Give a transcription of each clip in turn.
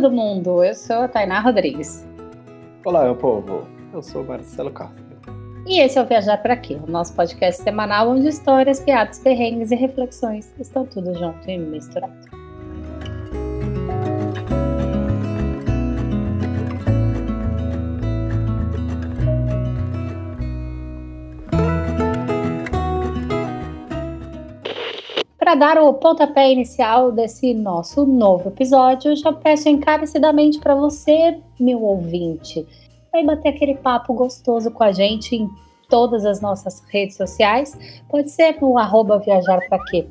todo mundo! Eu sou a Tainá Rodrigues. Olá, meu povo! Eu sou Marcelo Castro. E esse é o Viajar para Quê? O nosso podcast semanal onde histórias, piadas, perrengues e reflexões estão tudo junto e misturado. Para dar o pontapé inicial desse nosso novo episódio, já peço encarecidamente para você, meu ouvinte, vai bater aquele papo gostoso com a gente em todas as nossas redes sociais. Pode ser no arroba Viajar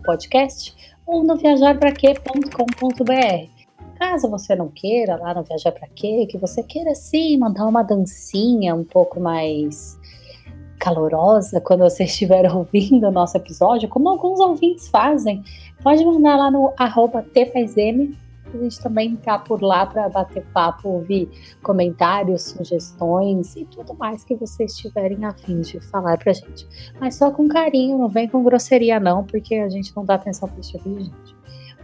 podcast ou no viajarpraquê.com.br. Caso você não queira lá no Viajar Pra Quê, que você queira sim mandar uma dancinha um pouco mais calorosa quando você estiver ouvindo o nosso episódio, como alguns ouvintes fazem, pode mandar lá no arroba tpaism. A gente também tá por lá para bater papo, ouvir comentários, sugestões e tudo mais que vocês estiverem afim de falar pra gente. Mas só com carinho, não vem com grosseria não, porque a gente não dá atenção para esse tipo de gente.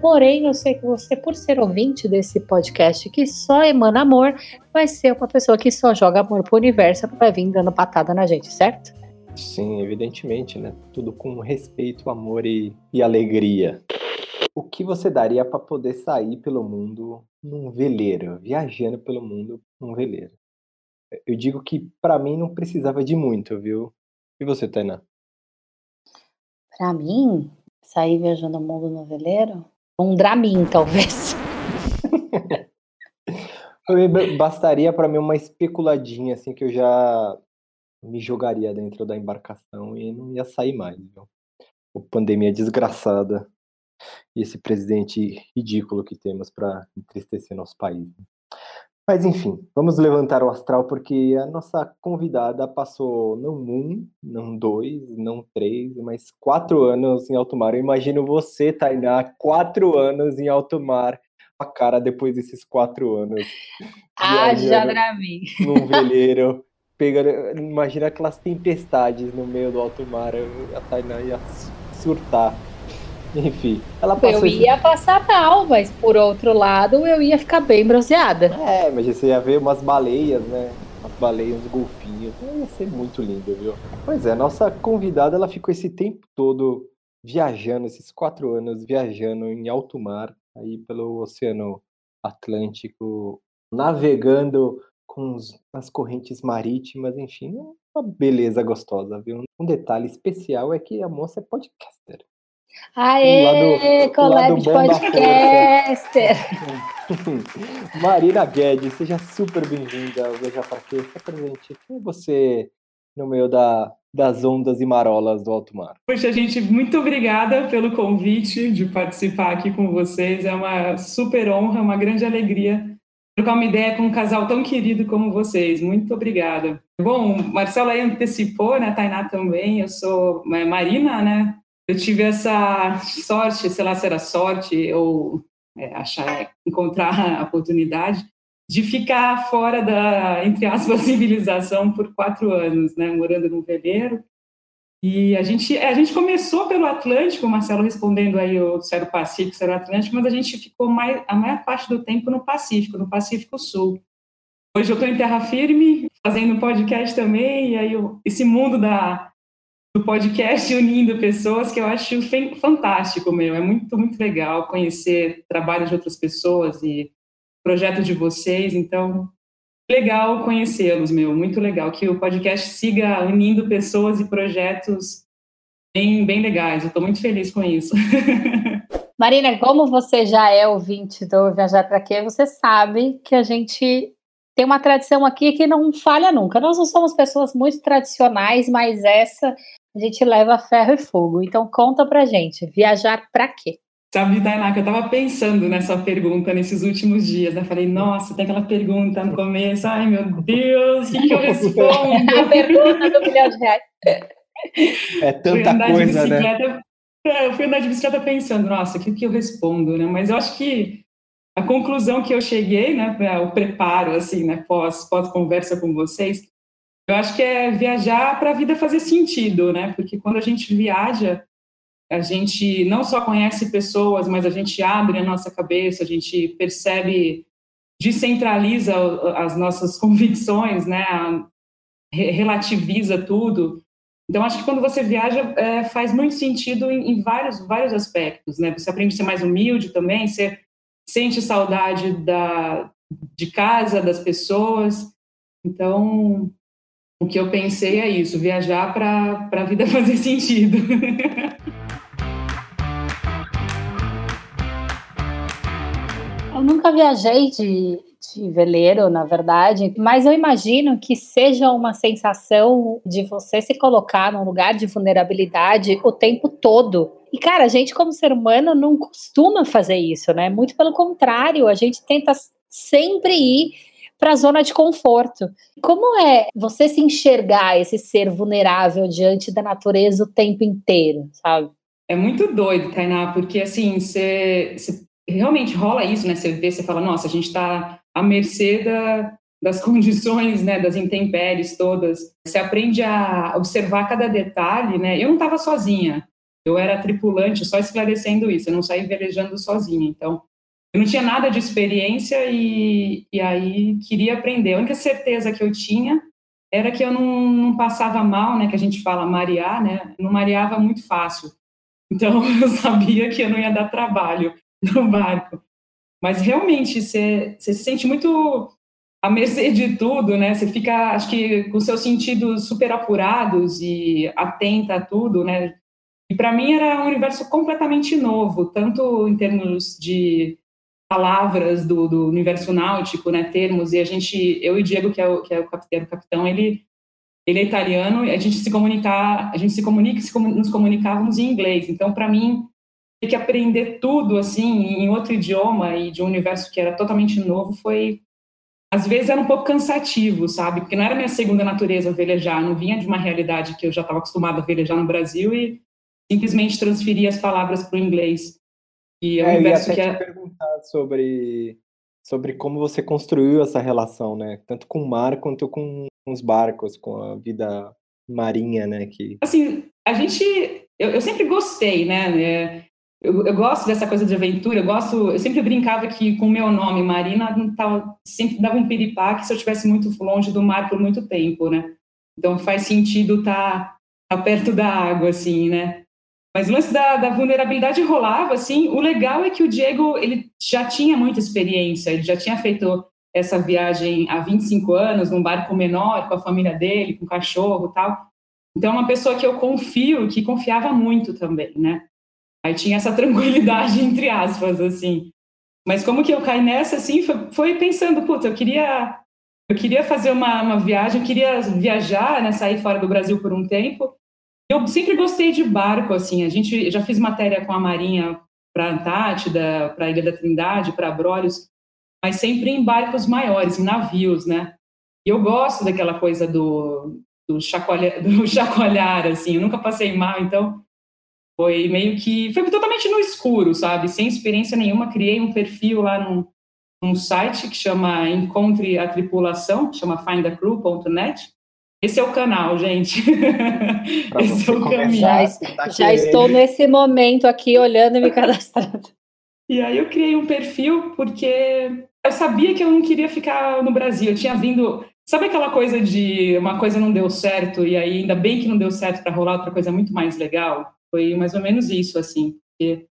Porém, eu sei que você, por ser ouvinte desse podcast que só emana amor, vai ser uma pessoa que só joga amor pro universo, vai vir dando patada na gente, certo? Sim, evidentemente, né? Tudo com respeito, amor e, e alegria. O que você daria para poder sair pelo mundo num veleiro, viajando pelo mundo num veleiro? Eu digo que para mim não precisava de muito, viu? E você, Tainá? Para mim, sair viajando o mundo no veleiro? Um Dramin, talvez. Bastaria para mim uma especuladinha, assim, que eu já me jogaria dentro da embarcação e não ia sair mais. O pandemia desgraçada e esse presidente ridículo que temos para entristecer nosso país. Mas enfim, vamos levantar o astral porque a nossa convidada passou não um, não dois, não três, mas quatro anos em alto mar. Eu imagino você, Tainá, quatro anos em alto mar, a cara depois desses quatro anos. Ah, já mim. Num veleiro, pegando, imagina aquelas tempestades no meio do alto mar, a Tainá ia surtar. Enfim, ela passou. Eu ia esse... passar mal, mas por outro lado eu ia ficar bem bronzeada. É, mas você ia ver umas baleias, né? Umas baleias, uns golfinhos. Ia ser muito lindo, viu? Pois é, nossa convidada ela ficou esse tempo todo viajando, esses quatro anos viajando em alto mar, aí pelo Oceano Atlântico, navegando com os, as correntes marítimas, enfim, uma beleza gostosa, viu? Um detalhe especial é que a moça é podcaster. Aê, collab de podcaster! Marina Guedes, seja super bem-vinda ao Veja Pra Quê. Se presente. Quem é você no meio da, das ondas e marolas do alto mar? Poxa, gente, muito obrigada pelo convite de participar aqui com vocês. É uma super honra, uma grande alegria trocar uma ideia com um casal tão querido como vocês. Muito obrigada. Bom, Marcelo aí antecipou, né? Tainá também. Eu sou Marina, né? Eu tive essa sorte, sei lá se era sorte ou é, achar, encontrar a oportunidade de ficar fora da, entre aspas, civilização por quatro anos, né, morando no veleiro. E a gente, a gente começou pelo Atlântico, o Marcelo respondendo aí o se era o Pacífico, se era o Atlântico, mas a gente ficou mais, a maior parte do tempo no Pacífico, no Pacífico Sul. Hoje eu estou em terra firme, fazendo podcast também, e aí eu, esse mundo da, do podcast unindo pessoas que eu acho fantástico, meu. É muito, muito legal conhecer trabalho de outras pessoas e projeto de vocês. Então, legal conhecê-los, meu. Muito legal que o podcast siga unindo pessoas e projetos bem, bem legais. Eu estou muito feliz com isso. Marina, como você já é ouvinte do Viajar para Quê, você sabe que a gente tem uma tradição aqui que não falha nunca. Nós não somos pessoas muito tradicionais, mas essa a gente leva ferro e fogo. Então conta pra gente, viajar para quê? Sabe, Tainá, que eu estava pensando nessa pergunta nesses últimos dias, né? Falei, nossa, tem aquela pergunta no começo, ai meu Deus, o que, que eu respondo? A pergunta do milhão de reais. É tanta coisa, né? É, eu fui andar de bicicleta pensando, nossa, o que, que eu respondo, né? Mas eu acho que a conclusão que eu cheguei, né, o preparo, assim, né, pós, pós conversa com vocês, eu acho que é viajar para a vida fazer sentido, né? Porque quando a gente viaja, a gente não só conhece pessoas, mas a gente abre a nossa cabeça, a gente percebe descentraliza as nossas convicções, né? relativiza tudo. Então, acho que quando você viaja, é, faz muito sentido em, em, vários, vários aspectos, né? Você aprende a ser mais humilde também, você sente saudade da, de casa, das pessoas. Então, o que eu pensei é isso, viajar para a vida fazer sentido. Eu nunca viajei de, de veleiro, na verdade, mas eu imagino que seja uma sensação de você se colocar num lugar de vulnerabilidade o tempo todo. E, cara, a gente, como ser humano, não costuma fazer isso, né? Muito pelo contrário, a gente tenta sempre ir para a zona de conforto. Como é você se enxergar esse ser vulnerável diante da natureza o tempo inteiro, sabe? É muito doido, Tainá, porque assim, você realmente rola isso, né? Você vê, você fala, nossa, a gente está à mercê da, das condições, né, das intempéries todas. Você aprende a observar cada detalhe, né? Eu não estava sozinha, eu era tripulante, só esclarecendo isso, eu não saí velejando sozinha. Então, eu não tinha nada de experiência e, e aí queria aprender. A única certeza que eu tinha era que eu não, não passava mal, né, que a gente fala marear, né? Não mareava muito fácil. Então, eu sabia que eu não ia dar trabalho no barco. Mas realmente você, você se sente muito à mercê de tudo, né? Você fica, acho que, com seus sentidos super apurados e atenta a tudo, né? E para mim era um universo completamente novo, tanto em termos de palavras do, do universo náutico, né? Termos. E a gente, eu e Diego, que é o, que é o, capitão, o ele ele é italiano, e a gente se comunicar, a gente se comunica, se, nos comunicávamos em inglês. Então, para mim, ter que aprender tudo assim em outro idioma e de um universo que era totalmente novo foi às vezes era um pouco cansativo, sabe? Porque não era minha segunda natureza velejar, não vinha de uma realidade que eu já estava acostumada a velejar no Brasil e simplesmente transferir as palavras para o inglês. E é, um universo eu ia até que é... perguntar sobre sobre como você construiu essa relação, né? Tanto com o mar quanto com os barcos, com a vida marinha, né? Que assim a gente eu, eu sempre gostei, né? É, eu, eu, gosto dessa coisa de aventura, eu gosto, eu sempre brincava que com o meu nome, Marina, tava, sempre dava um piripaque se eu estivesse muito longe do mar por muito tempo, né? Então faz sentido estar tá, tá perto da água, assim, né? Mas o lance da, da, vulnerabilidade rolava, assim, o legal é que o Diego, ele já tinha muita experiência, ele já tinha feito essa viagem há 25 anos, num barco menor, com a família dele, com o cachorro tal. Então é uma pessoa que eu confio, que confiava muito também, né? Aí tinha essa tranquilidade, entre aspas, assim. Mas como que eu caí nessa, assim, foi, foi pensando, puta, eu queria, eu queria fazer uma, uma viagem, eu queria viajar, né, sair fora do Brasil por um tempo. Eu sempre gostei de barco, assim, a gente já fiz matéria com a Marinha para Antártida, para Ilha da Trindade, para Abrolhos, mas sempre em barcos maiores, em navios, né? E eu gosto daquela coisa do, do, chacoalhar, do chacoalhar, assim, eu nunca passei mal, então foi meio que. Foi totalmente no escuro, sabe? Sem experiência nenhuma. Criei um perfil lá num, num site que chama Encontre a Tripulação, chama findacrew.net. Esse é o canal, gente. Esse é o caminho. Já, já estou nesse momento aqui olhando e me cadastrando. E aí eu criei um perfil porque eu sabia que eu não queria ficar no Brasil. Eu tinha vindo. Sabe aquela coisa de uma coisa não deu certo e aí ainda bem que não deu certo para rolar outra coisa muito mais legal? Foi mais ou menos isso, assim. Porque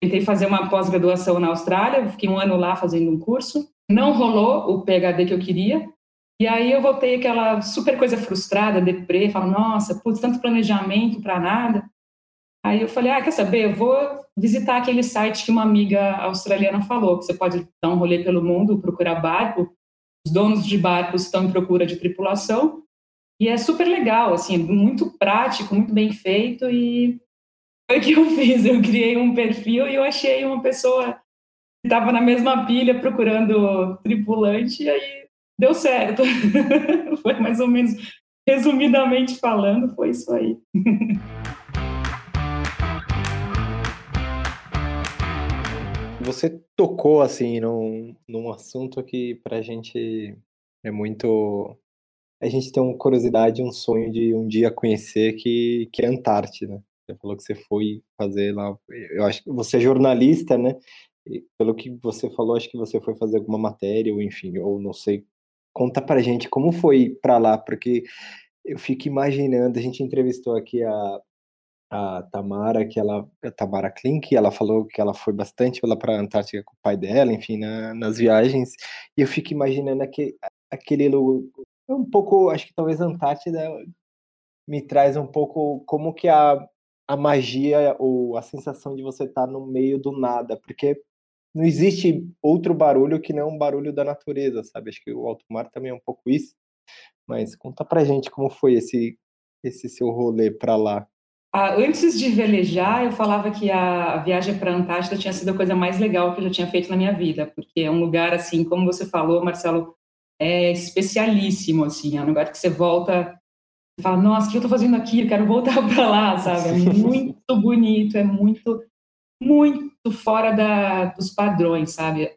tentei fazer uma pós-graduação na Austrália, fiquei um ano lá fazendo um curso, não rolou o PhD que eu queria, e aí eu voltei aquela super coisa frustrada, deprê, falo, nossa, putz, tanto planejamento para nada. Aí eu falei, ah, quer saber, eu vou visitar aquele site que uma amiga australiana falou, que você pode dar um rolê pelo mundo, procurar barco, os donos de barcos estão em procura de tripulação, e é super legal, assim, muito prático, muito bem feito, e foi o que eu fiz. Eu criei um perfil e eu achei uma pessoa que estava na mesma pilha procurando tripulante, e aí deu certo. foi mais ou menos, resumidamente falando, foi isso aí. Você tocou assim num, num assunto que para a gente é muito. A gente tem uma curiosidade, um sonho de um dia conhecer que, que é a Antártida. Você falou que você foi fazer lá. Eu acho que você é jornalista, né? pelo que você falou, acho que você foi fazer alguma matéria, ou enfim, ou não sei. Conta pra gente como foi para lá, porque eu fico imaginando, a gente entrevistou aqui a, a Tamara, que ela, a Tamara Klink, ela falou que ela foi bastante lá para a Antártica com o pai dela, enfim, na, nas viagens, e eu fico imaginando aquele, aquele um pouco, acho que talvez a Antártida me traz um pouco como que a, a magia ou a sensação de você estar tá no meio do nada, porque não existe outro barulho que não um barulho da natureza, sabe? Acho que o alto mar também é um pouco isso. Mas conta pra gente como foi esse esse seu rolê para lá. Ah, antes de velejar, eu falava que a viagem para a Antártida tinha sido a coisa mais legal que eu já tinha feito na minha vida, porque é um lugar assim, como você falou, Marcelo, é especialíssimo assim, é um lugar que você volta e fala, nossa, o que eu estou fazendo aqui? Eu quero voltar para lá, sabe? É muito bonito, é muito muito fora da, dos padrões, sabe?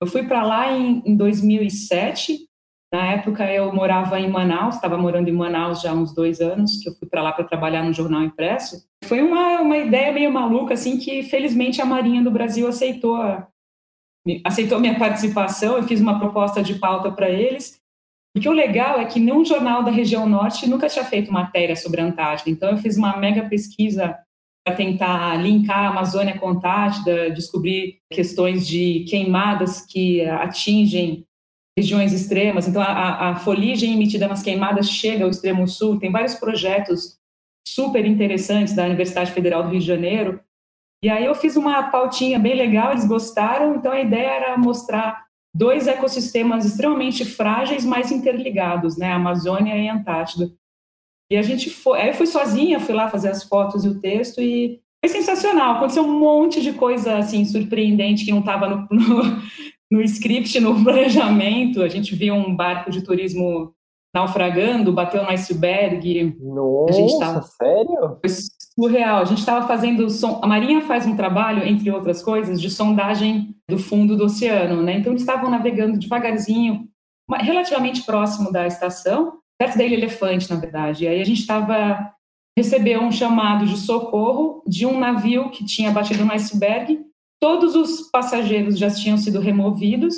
Eu fui para lá em, em 2007. Na época eu morava em Manaus, estava morando em Manaus já há uns dois anos, que eu fui para lá para trabalhar no jornal impresso. Foi uma, uma ideia meio maluca, assim, que felizmente a Marinha do Brasil aceitou aceitou minha participação. Eu fiz uma proposta de pauta para eles. Porque o legal é que nenhum jornal da região norte nunca tinha feito matéria sobre a Antártida. Então eu fiz uma mega pesquisa tentar linkar a Amazônia com a Antártida, descobrir questões de queimadas que atingem regiões extremas. Então, a, a foligem emitida nas queimadas chega ao extremo sul. Tem vários projetos super interessantes da Universidade Federal do Rio de Janeiro. E aí eu fiz uma pautinha bem legal, eles gostaram. Então, a ideia era mostrar dois ecossistemas extremamente frágeis, mas interligados, né? A Amazônia e a Antártida. E a gente foi, aí eu fui sozinha, fui lá fazer as fotos e o texto e foi sensacional. Aconteceu um monte de coisa assim surpreendente que não estava no, no, no, script, no planejamento. A gente viu um barco de turismo naufragando, bateu no iceberg. Nossa, a gente tava, sério? Foi surreal. A gente estava fazendo som. A Marinha faz um trabalho, entre outras coisas, de sondagem do fundo do oceano, né? Então eles estavam navegando devagarzinho, relativamente próximo da estação perto da Ilha Elefante, na verdade. E aí a gente estava recebeu um chamado de socorro de um navio que tinha batido no iceberg. Todos os passageiros já tinham sido removidos.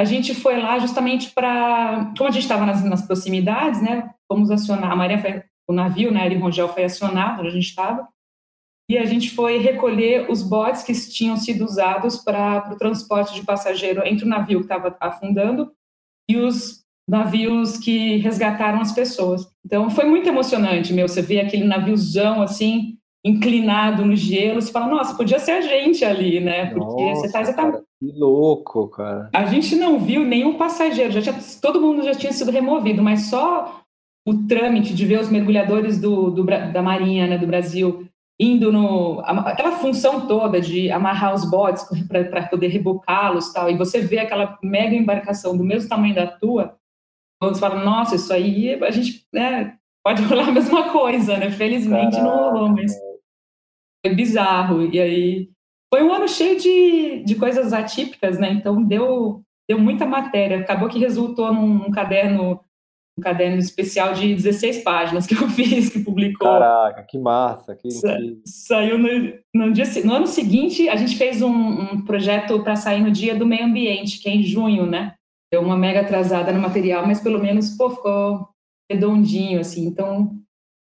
A gente foi lá justamente para, como a gente estava nas, nas, proximidades, né? Fomos acionar a Marinha, foi, o navio, né? Aero Rongel foi acionado onde a gente estava. E a gente foi recolher os botes que tinham sido usados para o transporte de passageiro entre o navio que estava afundando e os navios que resgataram as pessoas. Então foi muito emocionante, meu, você vê aquele naviozão assim inclinado no gelo, você fala, nossa, podia ser a gente ali, né? Porque nossa, você tá, tá... Que louco, cara. A gente não viu nenhum passageiro, já tinha, todo mundo já tinha sido removido, mas só o trâmite de ver os mergulhadores do, do da Marinha, né, do Brasil, indo no aquela função toda de amarrar os botes para poder rebocá-los tal e você vê aquela mega embarcação do mesmo tamanho da tua Todos falam, nossa, isso aí a gente né, pode rolar a mesma coisa, né? Felizmente Caraca. não rolou, mas foi bizarro. E aí foi um ano cheio de, de coisas atípicas, né? Então deu, deu muita matéria. Acabou que resultou num, num caderno um caderno especial de 16 páginas que eu fiz, que publicou. Caraca, que massa! Que Sa saiu no, no, dia, no ano seguinte, a gente fez um, um projeto para sair no Dia do Meio Ambiente, que é em junho, né? Deu uma mega atrasada no material, mas pelo menos, pô, ficou redondinho, assim. Então,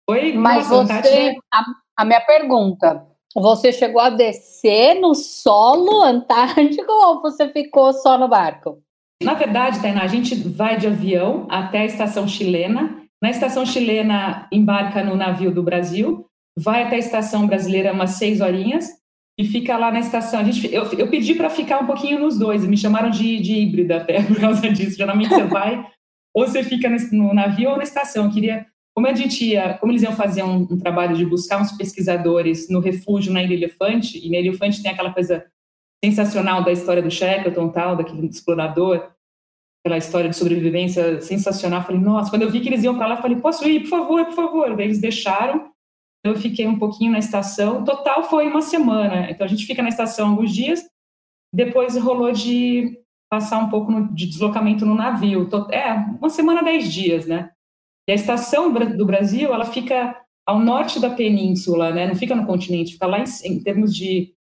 foi. Mas nossa, você. A, a, minha pergunta. Você chegou a descer no solo antártico ou você ficou só no barco? Na verdade, Tainá, a gente vai de avião até a estação chilena. Na estação chilena, embarca no navio do Brasil, vai até a estação brasileira umas seis horinhas e fica lá na estação. A gente, eu, eu pedi para ficar um pouquinho nos dois, me chamaram de, de híbrida até por causa disso. Geralmente você vai, ou você fica no, navio ou na estação. Eu queria, como a gente ia, como eles iam fazer um, um, trabalho de buscar uns pesquisadores no refúgio na Ilha Elefante, e na Ilha Elefante tem aquela coisa sensacional da história do Shackleton, tal, daquele explorador, aquela história de sobrevivência sensacional. Eu falei, nossa, quando eu vi que eles iam para lá, eu falei, posso ir, por favor, por favor. Daí eles deixaram eu fiquei um pouquinho na estação. Total foi uma semana. Então a gente fica na estação alguns dias. Depois rolou de passar um pouco no, de deslocamento no navio. É, uma semana, dez dias, né? E a estação do Brasil, ela fica ao norte da península, né? Não fica no continente, fica lá em, em termos de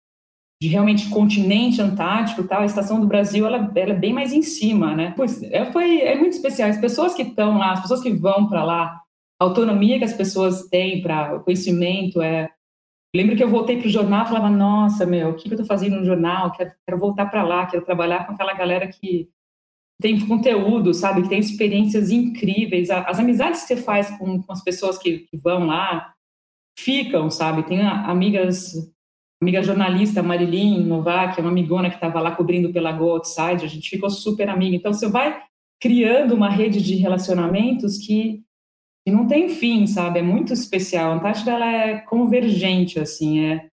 de realmente continente antártico, tal, a estação do Brasil ela, ela é bem mais em cima, né? Pois é, foi é muito especial. As pessoas que estão lá, as pessoas que vão para lá, a autonomia que as pessoas têm para o conhecimento é Lembro que eu voltei para o jornal e falava, nossa, meu, o que, eu estou fazendo no jornal? Quero, quero voltar para lá, quero trabalhar com aquela galera que tem conteúdo, sabe? Que tem experiências incríveis. As amizades que você faz com, com as pessoas que, que, vão lá ficam, sabe? Tem amigas, amiga jornalista Marilyn Novak, é uma amigona que estava lá cobrindo pela Go Outside, a gente ficou super amiga. Então, você vai criando uma rede de relacionamentos que e não tem fim, sabe? É muito especial. A Antártida ela é convergente, assim, é.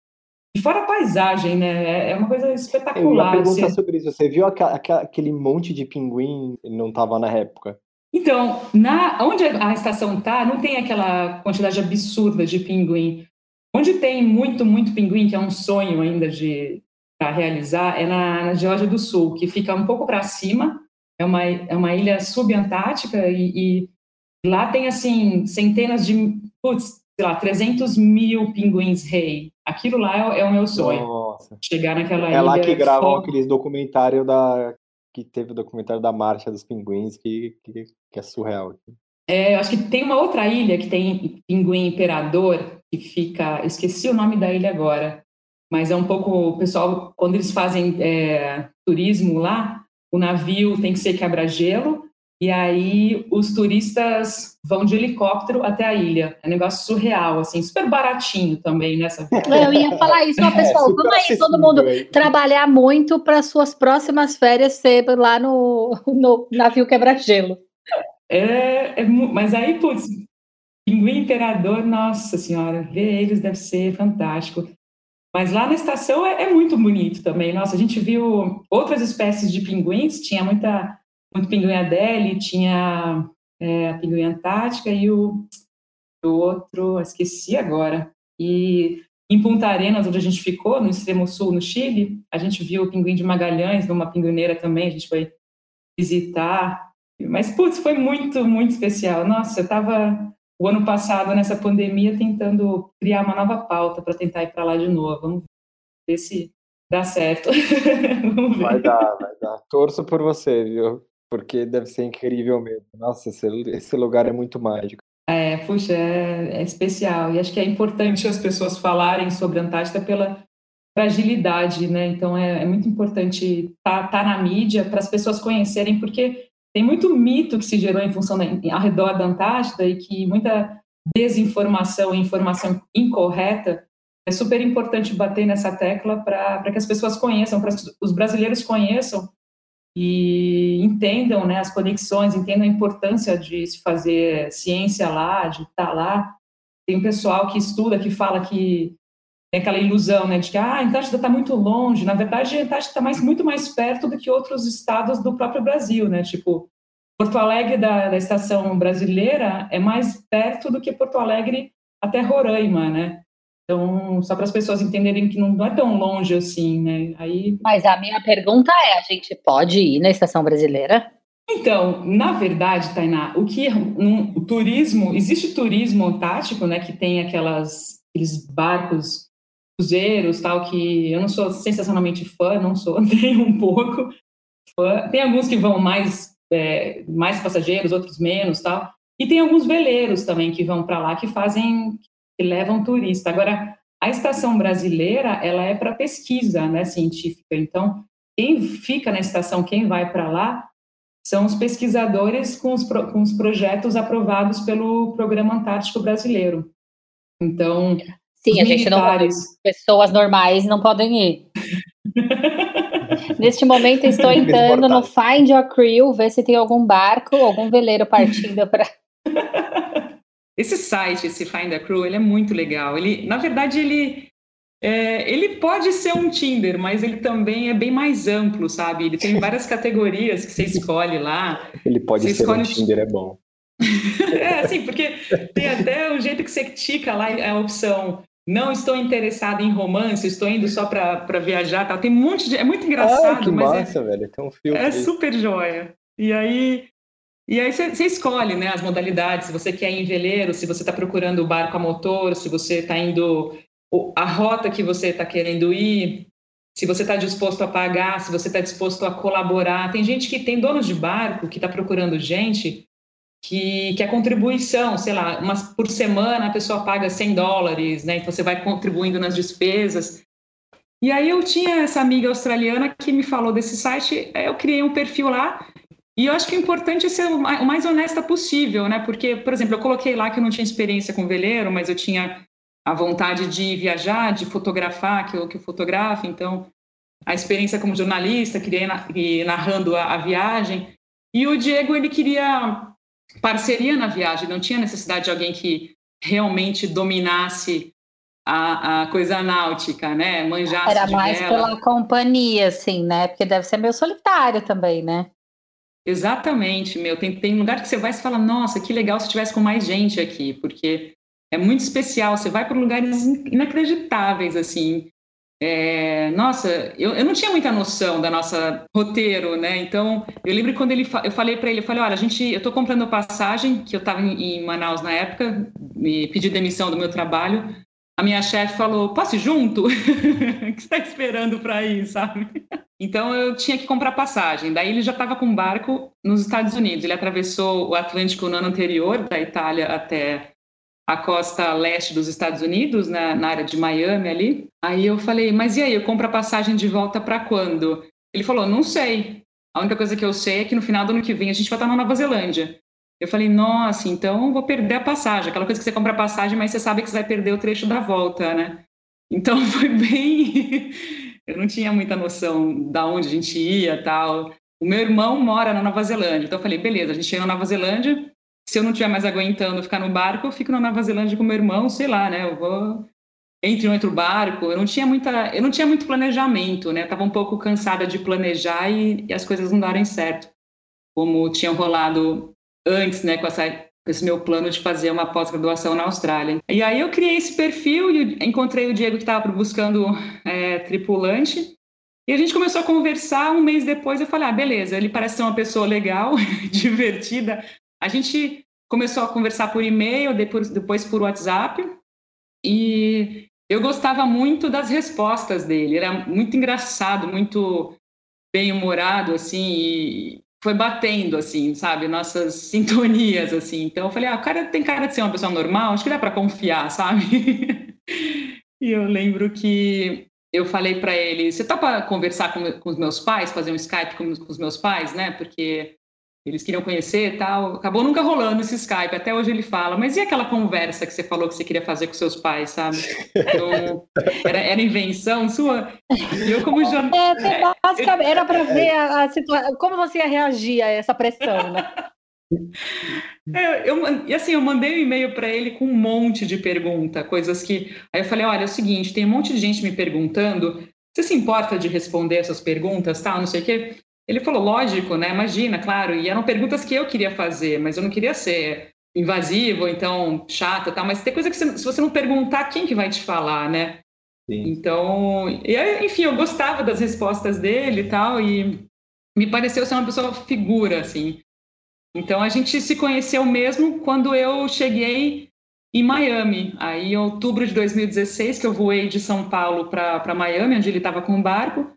E fora a paisagem, né? É, é uma coisa espetacular. Eu ia perguntar assim. sobre isso. Você viu aquele monte de pinguim que não estava na época? Então, na, onde a estação tá, não tem aquela quantidade absurda de pinguim. Onde tem muito, muito pinguim, que é um sonho ainda de para realizar, é na, na Geórgia do Sul, que fica um pouco para cima. É uma, é uma ilha subantártica e, e Lá tem, assim, centenas de, putz, sei lá, 300 mil pinguins rei. Aquilo lá é, é o meu sonho. Nossa. Chegar naquela é ilha. É lá que gravam aqueles documentários da. Que teve o documentário da Marcha dos Pinguins, que, que, que é surreal. É, eu acho que tem uma outra ilha que tem pinguim imperador, que fica. Esqueci o nome da ilha agora. Mas é um pouco. O pessoal, quando eles fazem é, turismo lá, o navio tem que ser quebra-gelo e aí os turistas vão de helicóptero até a ilha. É um negócio surreal, assim, super baratinho também nessa. Eu ia falar isso, ó, pessoal. É, vamos aí todo mundo trabalhar muito para suas próximas férias ser lá no, no navio quebra-gelo. É, é, mas aí, putz, pinguim imperador, nossa senhora, ver eles deve ser fantástico. Mas lá na estação é, é muito bonito também. Nossa, a gente viu outras espécies de pinguins, tinha muita muito pinguim Adélie, tinha é, a pinguim Antártica e o, o outro, esqueci agora. E em Punta Arenas, onde a gente ficou, no extremo sul, no Chile, a gente viu o pinguim de Magalhães, numa pinguineira também, a gente foi visitar. Mas, putz, foi muito, muito especial. Nossa, eu estava o ano passado, nessa pandemia, tentando criar uma nova pauta para tentar ir para lá de novo. Vamos ver se dá certo. vai dar, vai dar. Torço por você, viu? Porque deve ser incrível mesmo. Nossa, esse, esse lugar é muito mágico. É, puxa, é, é, especial. E acho que é importante as pessoas falarem sobre a Antártida pela fragilidade, né? Então é, é muito importante estar tá, tá na mídia para as pessoas conhecerem, porque tem muito mito que se gerou em função da, ao redor da Antártida e que muita desinformação e informação incorreta é super importante bater nessa tecla para que as pessoas conheçam, para os brasileiros conheçam e entendam né, as conexões, entendam a importância de se fazer ciência lá, de estar lá. Tem um pessoal que estuda, que fala que tem aquela ilusão né, de que ah, a Antártida está muito longe. Na verdade, a Antártida está mais, muito mais perto do que outros estados do próprio Brasil. Né? Tipo, Porto Alegre da, da estação brasileira é mais perto do que Porto Alegre até Roraima, né? Então, só para as pessoas entenderem que não é tão longe assim, né? Aí... Mas a minha pergunta é: a gente pode ir na estação brasileira? Então, na verdade, Tainá, o que um, o turismo, existe turismo antártico, né, que tem aquelas aqueles barcos cruzeiros, tal, que eu não sou sensacionalmente fã, não sou nem um pouco fã. Tem alguns que vão mais é, mais passageiros, outros menos, tal. E tem alguns veleiros também que vão para lá que fazem que levam turista. Agora, a estação brasileira, ela é para pesquisa né, científica. Então, quem fica na estação, quem vai para lá, são os pesquisadores com os, com os projetos aprovados pelo Programa Antártico Brasileiro. Então, Sim, a gente não pessoas normais não podem ir. Neste momento estou entrando no Find Your Crew, ver se tem algum barco, algum veleiro partindo para Esse site, esse Find a Crew, ele é muito legal. Ele, na verdade, ele é, ele pode ser um Tinder, mas ele também é bem mais amplo, sabe? Ele tem várias categorias que você escolhe lá. Ele pode você ser escolhe... um Tinder, é bom. é, assim, porque tem até o jeito que você tica lá a opção não estou interessado em romance, estou indo só para viajar, tal. Tem um monte de... É muito engraçado, ah, que mas massa, é, velho. Tem um filme. É super joia. E aí e aí você escolhe né, as modalidades, se você quer ir em veleiro, se você está procurando o barco a motor, se você está indo a rota que você está querendo ir. se você está disposto a pagar, se você está disposto a colaborar. Tem gente que tem donos de barco que está procurando gente que, que a contribuição, sei lá, umas por semana a pessoa paga 100 dólares, né? Então você vai contribuindo nas despesas. E aí eu tinha essa amiga australiana que me falou desse site, eu criei um perfil lá e eu acho que é importante ser o mais honesta possível, né? Porque, por exemplo, eu coloquei lá que eu não tinha experiência com veleiro, mas eu tinha a vontade de viajar, de fotografar, que eu, que eu fotografo, então a experiência como jornalista, queria ir narrando a, a viagem. E o Diego, ele queria parceria na viagem, não tinha necessidade de alguém que realmente dominasse a, a coisa náutica, né? Manjasse Era mais pela companhia, assim, né? Porque deve ser meio solitário também, né? Exatamente, meu. Tem, tem lugar que você vai e fala, nossa, que legal se tivesse com mais gente aqui, porque é muito especial. Você vai para lugares inacreditáveis, assim. É, nossa, eu, eu não tinha muita noção da nossa roteiro, né? Então, eu lembro quando ele, eu falei para ele, eu falei, olha, a gente, eu estou comprando passagem, que eu estava em, em Manaus na época, me pedi demissão do meu trabalho. A minha chefe falou, posso ir junto? o que está esperando para ir, sabe? Então eu tinha que comprar passagem. Daí ele já estava com um barco nos Estados Unidos. Ele atravessou o Atlântico no ano anterior, da Itália até a costa leste dos Estados Unidos, na, na área de Miami ali. Aí eu falei, mas e aí, eu compro a passagem de volta para quando? Ele falou, não sei. A única coisa que eu sei é que no final do ano que vem a gente vai estar na Nova Zelândia. Eu falei, nossa, então vou perder a passagem. Aquela coisa que você compra a passagem, mas você sabe que você vai perder o trecho da volta, né? Então foi bem eu não tinha muita noção da onde a gente ia tal. O meu irmão mora na Nova Zelândia, então eu falei, beleza, a gente chega na Nova Zelândia, se eu não estiver mais aguentando ficar no barco, eu fico na Nova Zelândia com meu irmão, sei lá, né? Eu vou entre um outro barco. Eu não tinha muita, eu não tinha muito planejamento, né? Tava um pouco cansada de planejar e, e as coisas não darem certo, como tinham rolado antes, né? Com essa esse meu plano de fazer uma pós-graduação na Austrália. E aí eu criei esse perfil e encontrei o Diego que estava buscando é, tripulante. E a gente começou a conversar. Um mês depois eu falei: ah, beleza, ele parece ser uma pessoa legal, divertida. A gente começou a conversar por e-mail, depois, depois por WhatsApp. E eu gostava muito das respostas dele. Era muito engraçado, muito bem-humorado, assim. E, foi batendo, assim, sabe, nossas sintonias, assim. Então eu falei, ah, o cara tem cara de ser uma pessoa normal, acho que dá para confiar, sabe? e eu lembro que eu falei para ele, você topa conversar com, com, os meus pais, fazer um Skype com, com os meus pais, né? Porque eles queriam conhecer e tal. Acabou nunca rolando esse Skype. Até hoje ele fala, mas e aquela conversa que você falou que você queria fazer com seus pais, sabe? Então, era, era invenção sua? E eu, como jornalista. É, é, basicamente, era para ver a, a situação, como você ia reagir a essa pressão, né? É, eu, e assim, eu mandei um e-mail para ele com um monte de pergunta, coisas que. Aí eu falei: olha, é o seguinte, tem um monte de gente me perguntando. Você se importa de responder essas perguntas, tal, não sei o quê? Ele falou, lógico, né? Imagina, claro. E eram perguntas que eu queria fazer, mas eu não queria ser invasivo, então chata, tal. Mas tem coisa que você, se você não perguntar, quem que vai te falar, né? Sim. Então, e, enfim, eu gostava das respostas dele e tal, e me pareceu ser uma pessoa figura, assim. Então a gente se conheceu mesmo quando eu cheguei em Miami. Aí, em outubro de 2016, que eu voei de São Paulo para Miami, onde ele estava com um barco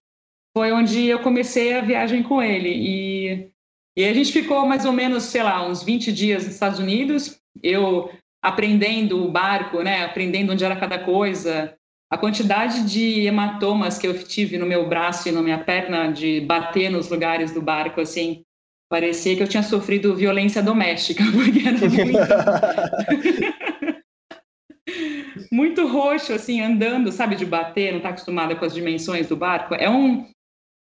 foi onde eu comecei a viagem com ele. E, e a gente ficou mais ou menos, sei lá, uns 20 dias nos Estados Unidos, eu aprendendo o barco, né, aprendendo onde era cada coisa. A quantidade de hematomas que eu tive no meu braço e na minha perna de bater nos lugares do barco, assim, parecia que eu tinha sofrido violência doméstica, porque era muito... muito roxo, assim, andando, sabe, de bater, não está acostumada com as dimensões do barco. É um,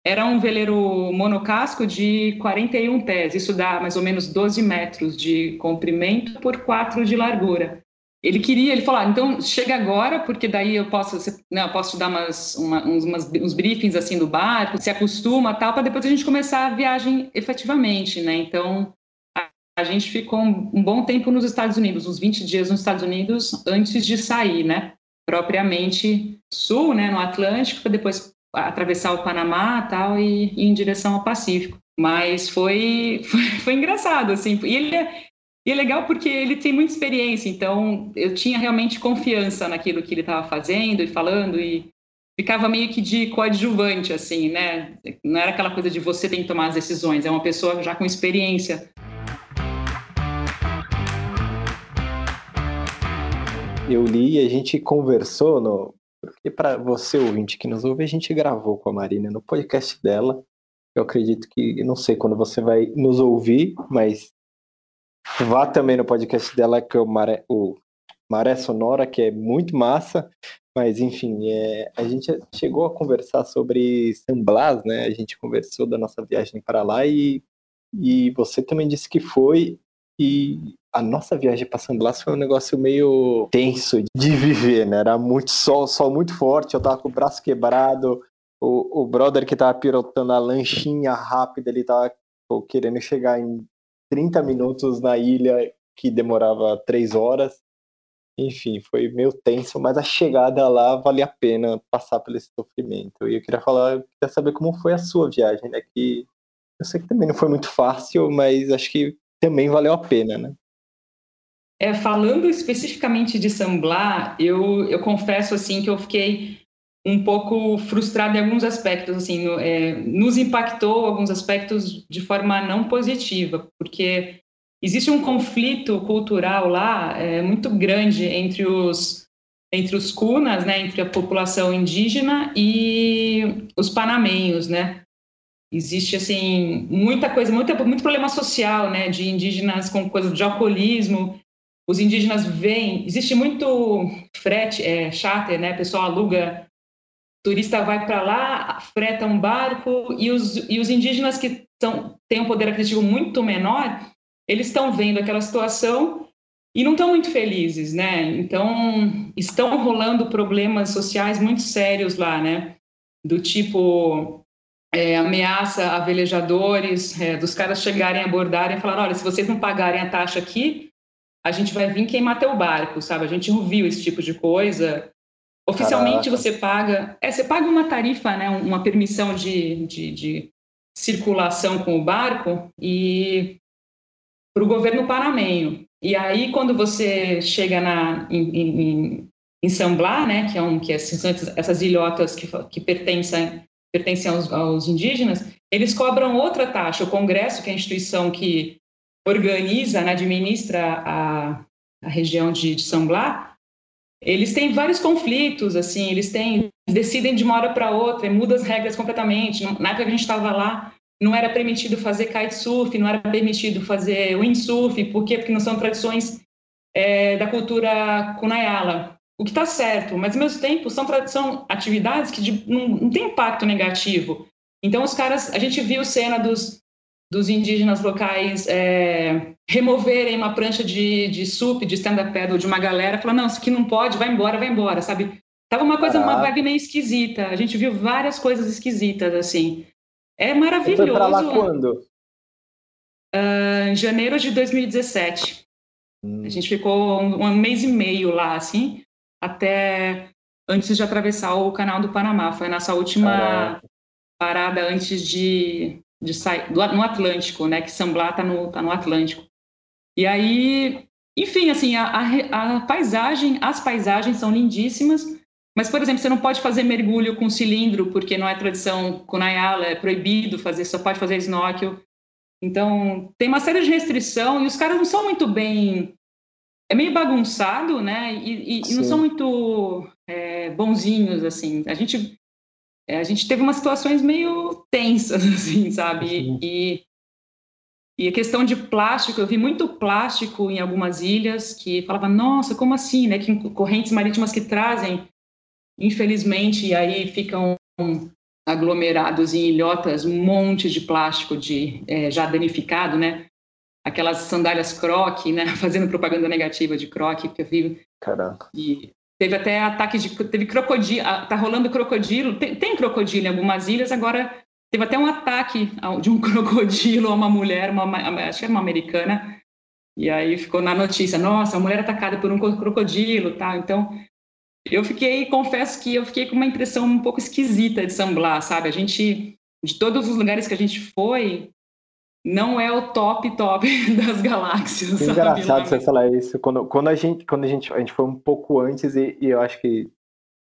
era um veleiro monocasco de 41 pés, isso dá mais ou menos 12 metros de comprimento por 4 de largura. Ele queria, ele falou, ah, então chega agora, porque daí eu posso, né, eu posso dar umas, uma, uns, umas, uns briefings assim do barco, se acostuma tal, para depois a gente começar a viagem efetivamente, né? Então a, a gente ficou um, um bom tempo nos Estados Unidos, uns 20 dias nos Estados Unidos antes de sair, né? Propriamente sul, né, no Atlântico, para depois atravessar o Panamá tal e, e em direção ao Pacífico. Mas foi, foi, foi engraçado, assim. E ele é, e é legal porque ele tem muita experiência, então eu tinha realmente confiança naquilo que ele estava fazendo e falando, e, ficava meio que de coadjuvante, assim, né? Não era aquela coisa de você tem que tomar as decisões, é uma pessoa já com experiência. Eu li e a gente conversou no. Porque para você, ouvinte que nos ouve, a gente gravou com a Marina no podcast dela. Eu acredito que, não sei quando você vai nos ouvir, mas vá também no podcast dela, que é o Maré, o Maré Sonora, que é muito massa. Mas, enfim, é, a gente chegou a conversar sobre San Blas, né? A gente conversou da nossa viagem para lá e, e você também disse que foi. E a nossa viagem para San Blas foi um negócio meio tenso de viver, né? Era muito sol, sol muito forte, eu tava com o braço quebrado. O, o brother que tava pilotando a lanchinha rápida, ele tava pô, querendo chegar em 30 minutos na ilha que demorava 3 horas. Enfim, foi meio tenso, mas a chegada lá vale a pena passar esse sofrimento. E eu queria falar, eu queria saber como foi a sua viagem, né? Que eu sei que também não foi muito fácil, mas acho que também valeu a pena, né? É, falando especificamente de Samblá, eu, eu confesso assim que eu fiquei um pouco frustrada em alguns aspectos, assim, no, é, nos impactou alguns aspectos de forma não positiva, porque existe um conflito cultural lá é, muito grande entre os entre os cunas, né, entre a população indígena e os panamenhos, né? Existe assim muita coisa, muita, muito problema social, né, de indígenas com coisa de alcoolismo. Os indígenas vêm, existe muito frete, é, charter, né? Pessoal aluga, turista vai para lá, freta um barco e os, e os indígenas que são, têm um poder aquisitivo muito menor, eles estão vendo aquela situação e não estão muito felizes, né? Então, estão rolando problemas sociais muito sérios lá, né? Do tipo é, ameaça a velejadores, é, dos caras chegarem, abordarem e falar, olha, se vocês não pagarem a taxa aqui, a gente vai vir queimar teu barco, sabe? A gente ouviu esse tipo de coisa. Oficialmente Caraca. você paga, é, você paga uma tarifa, né? Uma permissão de, de, de circulação com o barco e para o governo panamenho. E aí, quando você chega na, em, em, em Samblá, né, que, é um, que é, são essas ilhotas que, que pertencem, pertencem aos, aos indígenas, eles cobram outra taxa. O Congresso, que é a instituição que organiza, né, administra a, a região de, de Samblá, eles têm vários conflitos, assim, eles têm decidem de uma hora para outra, mudam as regras completamente. Na época que a gente estava lá, não era permitido fazer kitesurf, não era permitido fazer windsurf, por quê? Porque não são tradições é, da cultura Kunayala. O que está certo, mas ao mesmo tempo são, são atividades que de, não, não tem impacto negativo. Então os caras, a gente viu cena dos, dos indígenas locais é, removerem uma prancha de, de sup, de stand-up paddle de uma galera, falando, não, isso aqui não pode, vai embora, vai embora, sabe? Tava uma coisa, uma vibe meio esquisita. A gente viu várias coisas esquisitas, assim. É maravilhoso. Você foi lá quando? Uh, em janeiro de 2017. Hum. A gente ficou um, um, mês e meio lá, assim, até antes de atravessar o canal do Panamá. Foi a nossa última Caraca. parada antes de, de sair no Atlântico, né? Que Samblá tá no, tá no Atlântico. E aí, enfim, assim, a, a, a paisagem, as paisagens são lindíssimas. Mas, por exemplo, você não pode fazer mergulho com cilindro, porque não é tradição Kunayala, é proibido fazer, só pode fazer snorkel. Então, tem uma série de restrição e os caras não são muito bem. É meio bagunçado, né? E, e, e não são muito é, bonzinhos, assim. A gente, é, a gente teve umas situações meio tensas, assim, sabe? E, e a questão de plástico, eu vi muito plástico em algumas ilhas que falava, nossa, como assim, né? Que correntes marítimas que trazem Infelizmente, e aí ficam aglomerados em ilhotas um monte de plástico de é, já danificado, né? Aquelas sandálias croque, né? Fazendo propaganda negativa de croque que eu vi. Caraca. E teve até ataque de teve crocodilo, tá rolando crocodilo. Tem, tem crocodilo em algumas ilhas agora. Teve até um ataque de um crocodilo a uma mulher, uma, acho que era uma americana, e aí ficou na notícia, nossa, a mulher atacada por um crocodilo, tá? Então, eu fiquei, confesso que eu fiquei com uma impressão um pouco esquisita de Samblá, sabe? A gente, de todos os lugares que a gente foi, não é o top top das galáxias. Que engraçado você falar isso. Quando, quando, a gente, quando a gente, a gente foi um pouco antes e, e eu acho que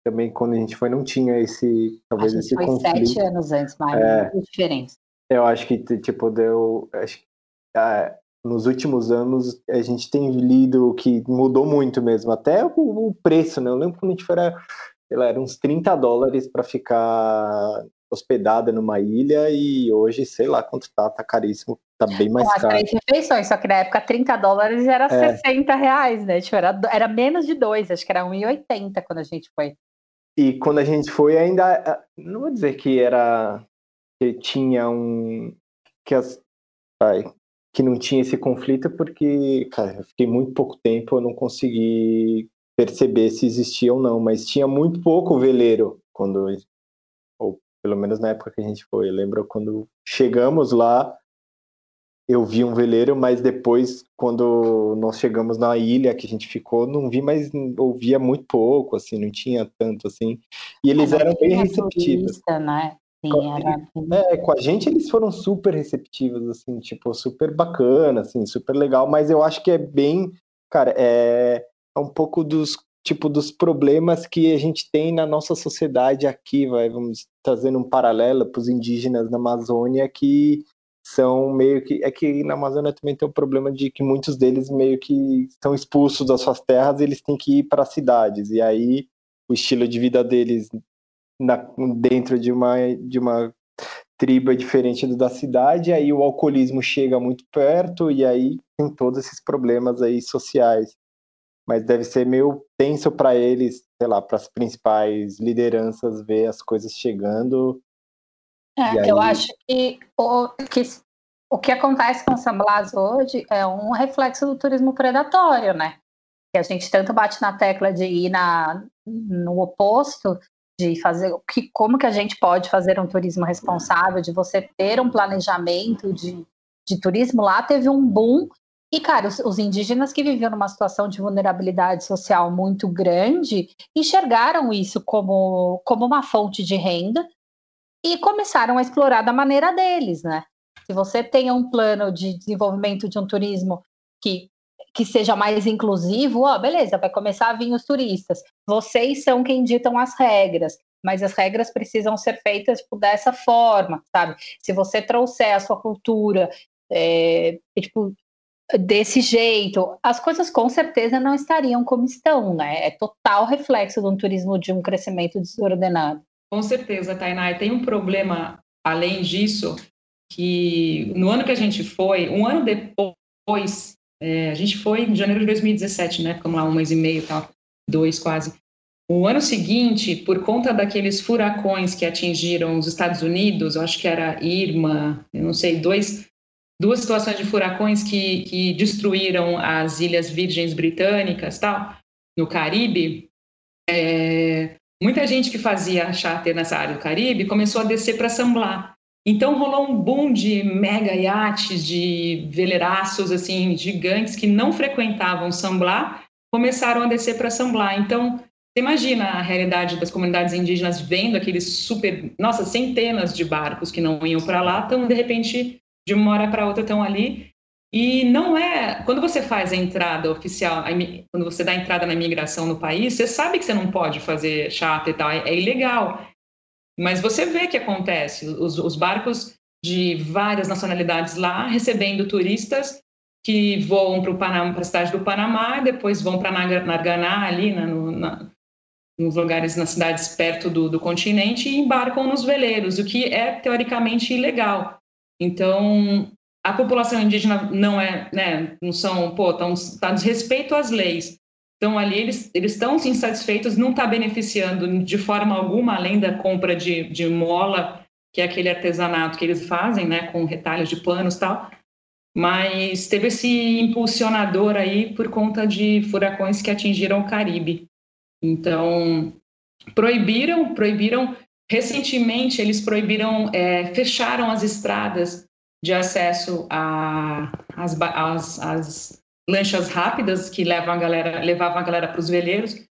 também quando a gente foi não tinha esse talvez a gente esse foi conflito. sete anos antes, mas É. é. diferença. Eu acho que tipo deu, acho que ah, nos últimos anos a gente tem lido que mudou muito mesmo, até o, o preço, né? Eu lembro quando a gente foi era, sei lá, era uns 30 dólares para ficar hospedada numa ilha e hoje, sei lá quanto tá, tá caríssimo, tá bem mais Com as caro. três refeições, só que na época 30 dólares era É. 60 reais, né? Tipo, era, era menos de dois, acho que era 1,80 quando a gente foi. E quando a gente foi, ainda. ah, Não vou dizer que era. que tinha um. que as. ai, que não tinha esse conflito, porque, cara, eu fiquei muito pouco tempo, eu não consegui perceber se existia ou não, mas tinha muito pouco veleiro quando. Pelo menos na época que a gente foi. Lembro quando chegamos lá, eu vi um veleiro, mas depois, quando nós chegamos na ilha que a gente ficou, não vi mais, ouvia muito pouco, assim, não tinha tanto, assim. E eles Era eram bem receptivos. turista, né? Sim, Com- era. É, com a gente eles foram super receptivos, assim, tipo, super bacana, assim, super legal, mas eu acho que é bem, cara, é, é um pouco dos, tipo, dos problemas que a gente tem na nossa sociedade aqui, vai, vamos trazendo um paralelo para os indígenas na Amazônia que são meio que, é que na Amazônia também tem o problema de que muitos deles meio que estão expulsos das suas terras e eles têm que ir para as cidades, e aí o estilo de vida deles na, dentro de uma, de uma tribo é diferente do da cidade, aí o alcoolismo chega muito perto e aí tem todos esses problemas aí sociais. Mas deve ser meio tenso para eles, sei lá, para as principais lideranças ver as coisas chegando. É, E eu aí- acho que o, que o que acontece com o San Blas hoje é um reflexo do turismo predatório, né? Que a gente tanto bate na tecla de ir na, no oposto, de fazer o que, como que a gente pode fazer um turismo responsável, de você ter um planejamento de, de turismo. Lá teve um boom. E, cara, os, os indígenas que viviam numa situação de vulnerabilidade social muito grande enxergaram isso como, como uma fonte de renda e começaram a explorar da maneira deles, né? Se você tem um plano de desenvolvimento de um turismo que, que seja mais inclusivo, ó, beleza, vai começar a vir os turistas. Vocês são quem ditam as regras, mas as regras precisam ser feitas tipo, dessa forma, sabe? Se você trouxer a sua cultura, é, tipo, desse jeito, as coisas com certeza não estariam como estão, né? É total reflexo de um turismo de um crescimento desordenado. Com certeza, Tainá. E tem um problema, além disso, que no ano que a gente foi, um ano depois, é, a gente foi em janeiro de 2017, né? Ficamos lá um mês e meio, tal, dois quase. O ano seguinte, por conta daqueles furacões que atingiram os Estados Unidos, eu acho que era Irma, eu não sei, dois, duas situações de furacões que, que destruíram as Ilhas Virgens Britânicas, tal, no Caribe. É, muita gente que fazia charter nessa área do Caribe começou a descer para San Blas. Então rolou um boom de mega iates, de veleiraços assim gigantes que não frequentavam San Blas, começaram a descer para San Blas. Então, você imagina a realidade das comunidades indígenas vendo aqueles super, nossa, centenas de barcos que não iam para lá, estão de repente de uma hora para outra estão ali. E não é. Quando você faz a entrada oficial, quando você dá a entrada na imigração no país, você sabe que você não pode fazer charter e tal, é, é ilegal. Mas você vê que acontece. Os, os barcos de várias nacionalidades lá recebendo turistas que voam para a cidade do Panamá, depois vão para Narganá, ali né, no, na, nos lugares, nas cidades perto do, do continente, e embarcam nos veleiros, o que é teoricamente ilegal. Então, a população indígena não é, né, não são, pô, estão tá desrespeito às leis. Então, ali eles estão insatisfeitos, não está beneficiando de forma alguma, além da compra de, de mola, que é aquele artesanato que eles fazem, né, com retalhos de panos e tal. Mas teve esse impulsionador aí por conta de furacões que atingiram o Caribe. Então, proibiram, proibiram. Recentemente, eles proibiram, é, fecharam as estradas de acesso às as, as lanchas rápidas que levam a galera, levavam a galera para os veleiros.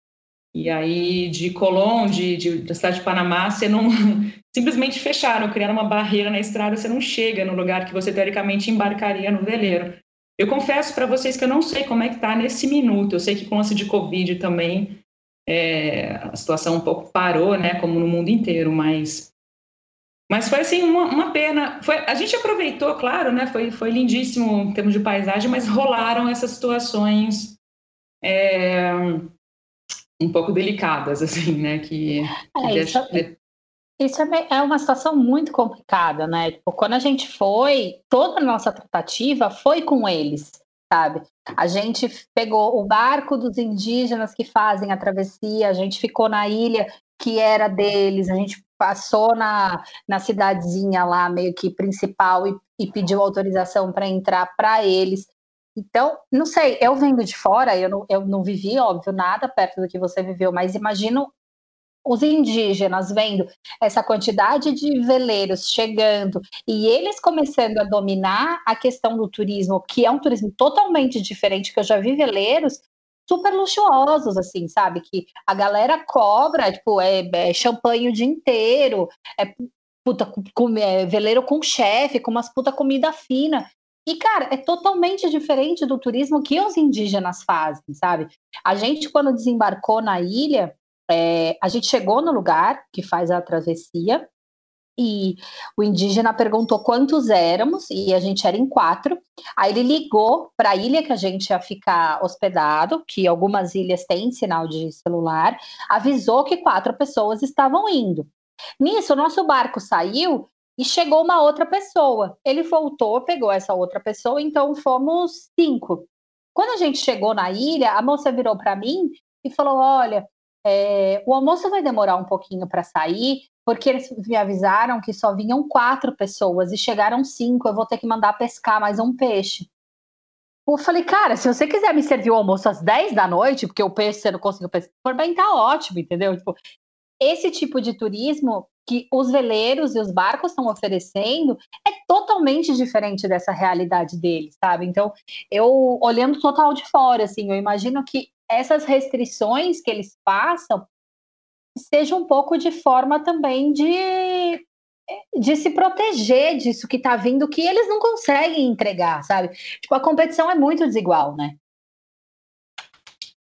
E aí, de Colón, de, de, da cidade de Panamá, você não. Simplesmente fecharam, criaram uma barreira na estrada, você não chega no lugar que você teoricamente embarcaria no veleiro. Eu confesso para vocês que eu não sei como é que está nesse minuto. Eu sei que com lance de Covid também é, a situação um pouco parou, né, como no mundo inteiro, mas mas foi assim uma, uma, pena. Foi, a gente aproveitou, claro, né? Foi, foi lindíssimo em termos de paisagem, mas rolaram essas situações é, um pouco delicadas, assim, né? Que, é, isso, isso é, é uma situação muito complicada, né? Tipo, quando a gente foi, toda a nossa tratativa foi com eles, sabe? A gente pegou o barco dos indígenas que fazem a travessia, a gente ficou na ilha que era deles, a gente passou na, na cidadezinha lá, meio que principal, e, e pediu autorização para entrar para eles. Então, não sei, eu vendo de fora, eu não, eu não vivi, óbvio, nada perto do que você viveu, mas imagino os indígenas vendo essa quantidade de veleiros chegando e eles começando a dominar a questão do turismo, que é um turismo totalmente diferente, que eu já vi veleiros super luxuosos, assim, sabe? Que a galera cobra, tipo, é, é champanhe o dia inteiro, é puta, com, é, veleiro com chefe, com umas puta comida fina. E, cara, é totalmente diferente do turismo que os indígenas fazem, sabe? A gente, quando desembarcou na ilha, é, a gente chegou no lugar que faz a travessia e o indígena perguntou quantos éramos e a gente era em quatro. Aí ele ligou para a ilha que a gente ia ficar hospedado, que algumas ilhas têm sinal de celular, avisou que quatro pessoas estavam indo. Nisso, o nosso barco saiu e chegou uma outra pessoa. Ele voltou, pegou essa outra pessoa, então fomos cinco. Quando a gente chegou na ilha, a moça virou para mim e falou: Olha, é, o almoço vai demorar um pouquinho para sair, porque eles me avisaram que só vinham quatro pessoas e chegaram cinco, eu vou ter que mandar pescar mais um peixe. Eu falei, cara, se você quiser me servir o almoço às 10 da noite, porque o peixe você não conseguiu pescar, por bem, tá ótimo, entendeu? Tipo, esse tipo de turismo que os veleiros e os barcos estão oferecendo é totalmente diferente dessa realidade deles, sabe? Então, eu olhando total de fora, assim, eu imagino que essas restrições que eles passam seja um pouco de forma também de de se proteger disso que está vindo, que eles não conseguem entregar, sabe? Tipo, a competição é muito desigual, né?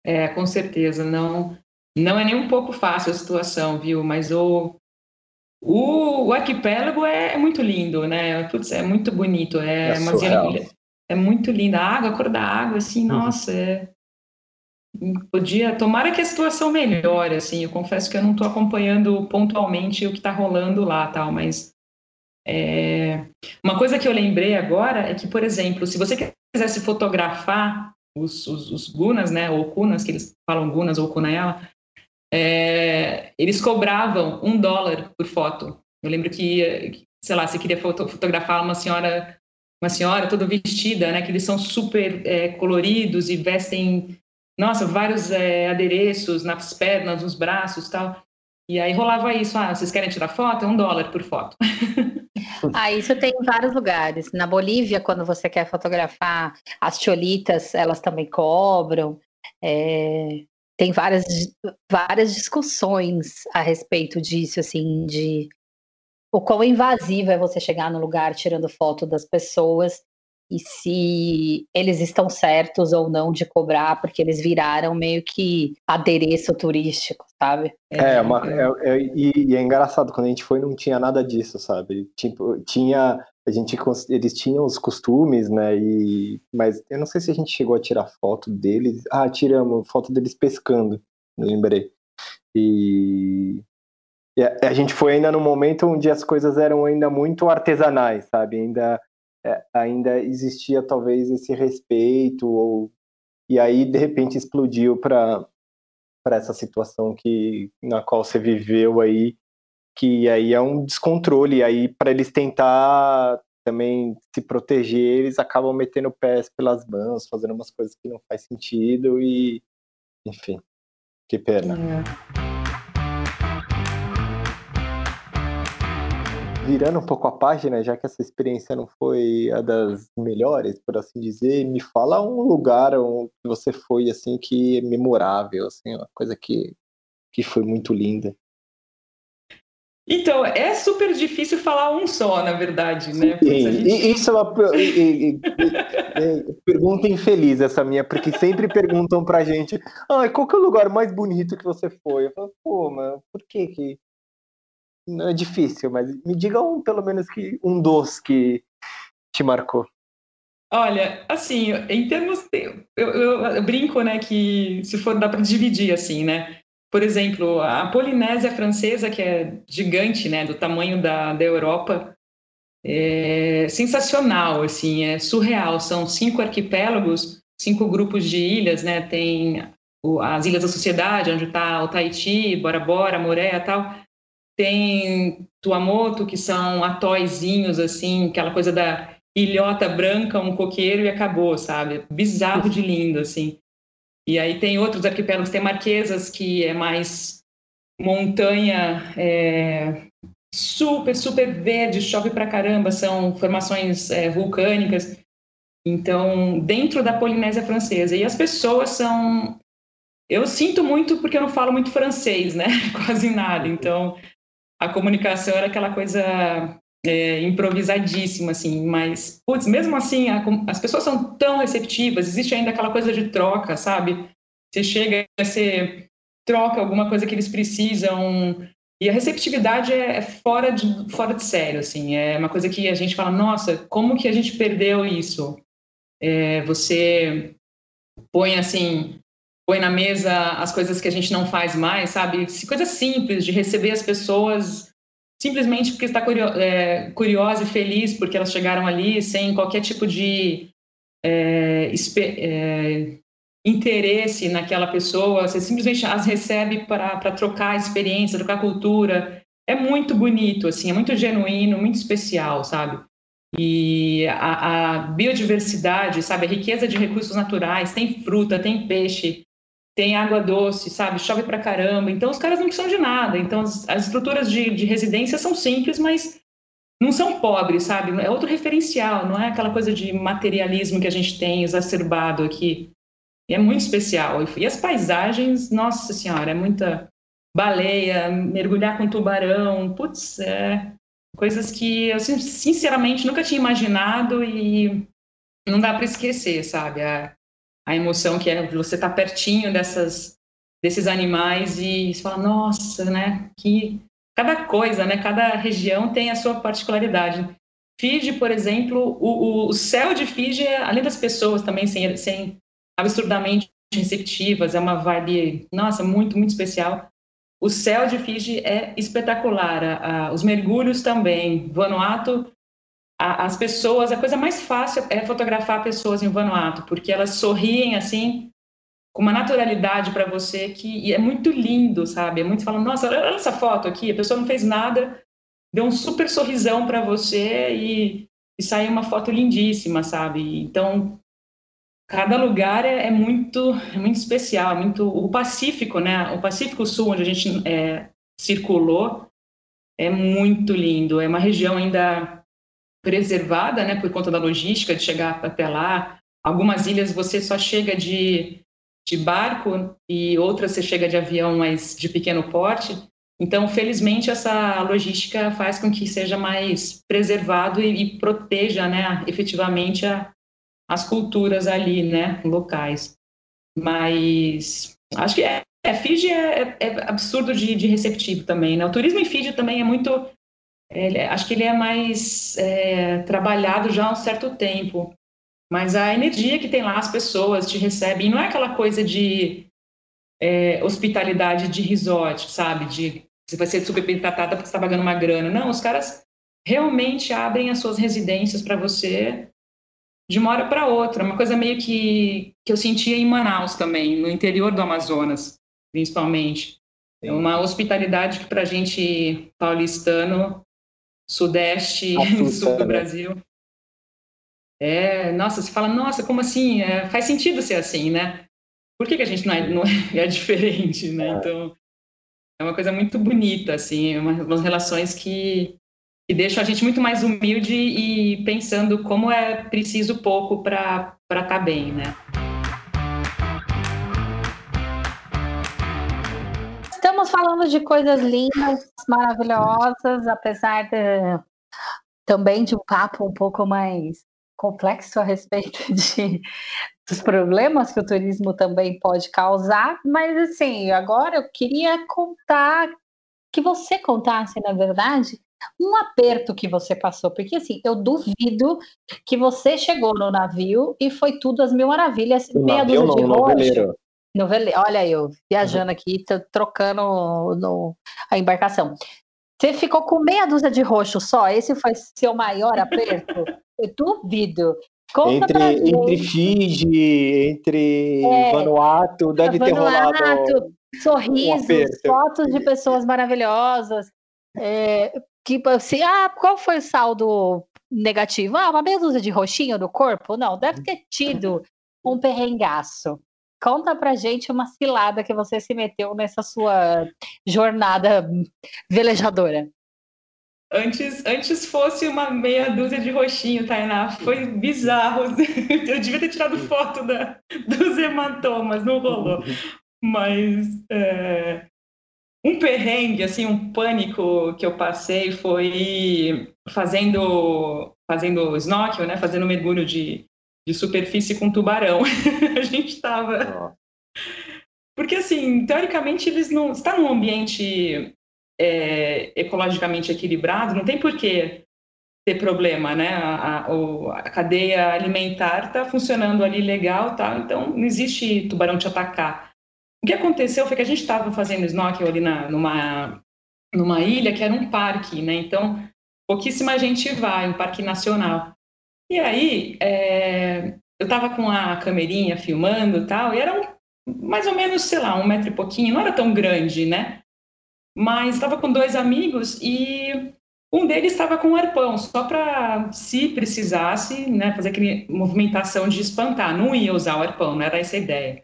É, com certeza. Não, não é nem um pouco fácil a situação, viu? Mas o, o, o arquipélago é, é muito lindo, né? Putz, é muito bonito. É, é, é muito linda. A água, a cor da água, assim, uhum. nossa, é, podia tomara que a situação melhore assim. Eu confesso que eu não estou acompanhando pontualmente o que está rolando lá tal mas é... uma coisa que eu lembrei agora é que por exemplo se você quisesse fotografar os, os, os gunas né ou cunas que eles falam gunas ou cunayala é... eles cobravam um dólar por foto. Eu lembro que sei lá você queria foto, fotografar uma senhora uma senhora toda vestida né que eles são super é, coloridos e vestem nossa, vários é, adereços nas pernas, nos braços tal. E aí rolava isso, ah, vocês querem tirar foto? Um dólar por foto. ah, isso tem em vários lugares. Na Bolívia, quando você quer fotografar as cholitas, elas também cobram. É, tem várias, várias discussões a respeito disso, assim, de o quão invasivo é você chegar no lugar tirando foto das pessoas e se eles estão certos ou não de cobrar, porque eles viraram meio que adereço turístico, sabe? É, é, uma, é, é e, e, é engraçado, quando a gente foi não tinha nada disso, sabe? Tipo, tinha, a gente, eles tinham os costumes, né, e, mas eu não sei se a gente chegou a tirar foto deles, ah, tiramos foto deles pescando, lembrei. E, e a, a gente foi ainda no momento onde as coisas eram ainda muito artesanais, sabe? Ainda é, ainda existia talvez esse respeito ou e aí de repente explodiu para para essa situação que na qual você viveu aí que aí é um descontrole aí para eles tentar também se proteger eles acabam metendo pés pelas mãos fazendo umas coisas que não faz sentido e enfim que pena é. Virando um pouco a página, já que essa experiência não foi a das melhores, por assim dizer, me fala um lugar onde você foi assim que é memorável, assim, uma coisa que, que foi muito linda. Então, é super difícil falar um só, na verdade, né? Sim, gente... isso é uma pergunta infeliz essa minha, porque sempre perguntam pra gente, ah, qual que é o lugar mais bonito que você foi? Eu falo, pô, mano, por que que... Não é difícil, mas me diga um, pelo menos, que um dos que te marcou. Olha, assim, em termos. Eu, eu, eu, brinco, né, que se for dá para dividir, assim, né? Por exemplo, a Polinésia Francesa, que é gigante, né, do tamanho da, da Europa, é sensacional, assim, é surreal. São cinco arquipélagos, cinco grupos de ilhas, né? Tem as Ilhas da Sociedade, onde está o Tahiti, Bora Bora, Moréia tal. Tem Tuamotu, que são atóizinhos, assim, aquela coisa da ilhota branca, um coqueiro e acabou, sabe? Bizarro de lindo, assim. E aí tem outros arquipélagos, tem Marquesas, que é mais montanha é, super, super verde, chove pra caramba, são formações é, vulcânicas. Então, dentro da Polinésia Francesa. E as pessoas são. Eu sinto muito porque eu não falo muito francês, né? Quase nada. Então, a comunicação era aquela coisa é, improvisadíssima, assim, mas, putz, mesmo assim, a, as pessoas são tão receptivas, existe ainda aquela coisa de troca, sabe? Você chega, você troca alguma coisa que eles precisam, e a receptividade é, é fora, de, fora de sério, assim, é uma coisa que a gente fala, nossa, como que a gente perdeu isso? É, você põe, assim, põe na mesa as coisas que a gente não faz mais, sabe? Coisas simples, de receber as pessoas simplesmente porque está é, curiosa e feliz porque elas chegaram ali sem qualquer tipo de é, é, interesse naquela pessoa, você simplesmente as recebe para trocar experiência, trocar cultura. É muito bonito, assim, é muito genuíno, muito especial, sabe? E a, a biodiversidade, sabe, a riqueza de recursos naturais, tem fruta, tem peixe, tem água doce, sabe? Chove pra caramba. Então, os caras não precisam de nada. Então, as, as estruturas de, de residência são simples, mas não são pobres, sabe? É outro referencial, não é aquela coisa de materialismo que a gente tem exacerbado aqui. E é muito especial. E as paisagens, nossa senhora, é muita baleia, mergulhar com tubarão, putz, é coisas que eu sinceramente nunca tinha imaginado e não dá para esquecer, sabe? A, a emoção que é você estar tá pertinho dessas desses animais e você fala, nossa, né? Que cada coisa, né? Cada região tem a sua particularidade. Fiji, por exemplo, o, o, céu de Fiji, além das pessoas também sem, sem absurdamente receptivas, é uma vibe, nossa, muito, muito especial. O céu de Fiji é espetacular, a, a, os mergulhos também. Vanuatu as pessoas, a coisa mais fácil é fotografar pessoas em Vanuatu, porque elas sorriem assim, com uma naturalidade para você que é muito lindo, sabe? É muito falando, nossa, olha essa foto aqui, a pessoa não fez nada, deu um super sorrisão para você e, e saiu uma foto lindíssima, sabe? Então, cada lugar é, é, muito é muito especial, é muito o Pacífico, né? O Pacífico Sul, onde a gente é, circulou, é muito lindo. É uma região ainda preservada, né, por conta da logística de chegar até lá. Algumas ilhas você só chega de, de barco e outras você chega de avião, mas de pequeno porte. Então, felizmente, essa logística faz com que seja mais preservado e, e proteja, né, efetivamente a, as culturas ali, né, locais. Mas acho que é, é Fiji é, é absurdo de, de, receptivo também, né? O turismo em Fiji também é muito ele, acho que ele é mais é, trabalhado já há um certo tempo. Mas a energia que tem lá, as pessoas te recebem, não é aquela coisa de é, hospitalidade de resort, sabe? De você vai ser super bem tratada porque você está pagando uma grana. Não, os caras realmente abrem as suas residências para você de uma hora para outra. Uma coisa meio que, que eu sentia em Manaus também, no interior do Amazonas, principalmente. É uma hospitalidade que para a gente paulistano sudeste e sul do? Brasil. É, nossa, você fala, nossa, como assim? É, faz sentido ser assim, né? Por que, que a gente não é, não é diferente, né? É. Então, é uma coisa muito bonita, assim, uma, umas relações que, que deixam a gente muito mais humilde e pensando como é preciso pouco para estar tá bem, né? Estamos falando de coisas lindas, maravilhosas, apesar de, também de um papo um pouco mais complexo a respeito de, dos problemas que o turismo também pode causar, mas assim, agora eu queria contar que você contasse, na verdade, um aperto que você passou, porque assim, eu duvido que você chegou no navio e foi tudo as mil maravilhas, meia dúzia de não, roxo. noveleiro. Novele... Olha eu, viajando aqui, trocando no... a embarcação. Você ficou com meia dúzia de roxo só? Esse foi seu maior aperto? Eu duvido. Conta pra Entre, entre. Fiji, entre É, Vanuatu, deve ter rolado. Vanuatu, sorrisos, aperto. fotos de pessoas maravilhosas. É, que assim, ah, qual foi o saldo negativo? Ah, uma meia dúzia de roxinho no corpo? Não, deve ter tido um perrengaço. Conta pra gente uma cilada que você se meteu nessa sua jornada velejadora. Antes, antes fosse uma meia dúzia de roxinho, Tainá. Foi bizarro. Eu devia ter tirado foto da, dos hematomas, não rolou. Mas é, um perrengue, assim, um pânico que eu passei foi fazendo, fazendo snorkel, né? Fazendo mergulho de, de superfície com tubarão. A gente estava porque, assim, teoricamente, eles não. Está num ambiente é, ecologicamente equilibrado, não tem por que ter problema, né? A, a- a cadeia alimentar está funcionando ali legal, tá? Então, não existe tubarão te atacar. O que aconteceu foi que a gente estava fazendo snorkel ali na, numa, numa ilha que era um parque, né? Então, pouquíssima gente vai, um parque nacional. E aí, é, eu estava com a camerinha filmando tal, e era um mais ou menos, sei lá, um metro e pouquinho, não era tão grande, né? Mas estava com dois amigos e um deles estava com um arpão, só para, se precisasse, né, fazer aquela movimentação de espantar. Não ia usar o arpão, não era essa a ideia.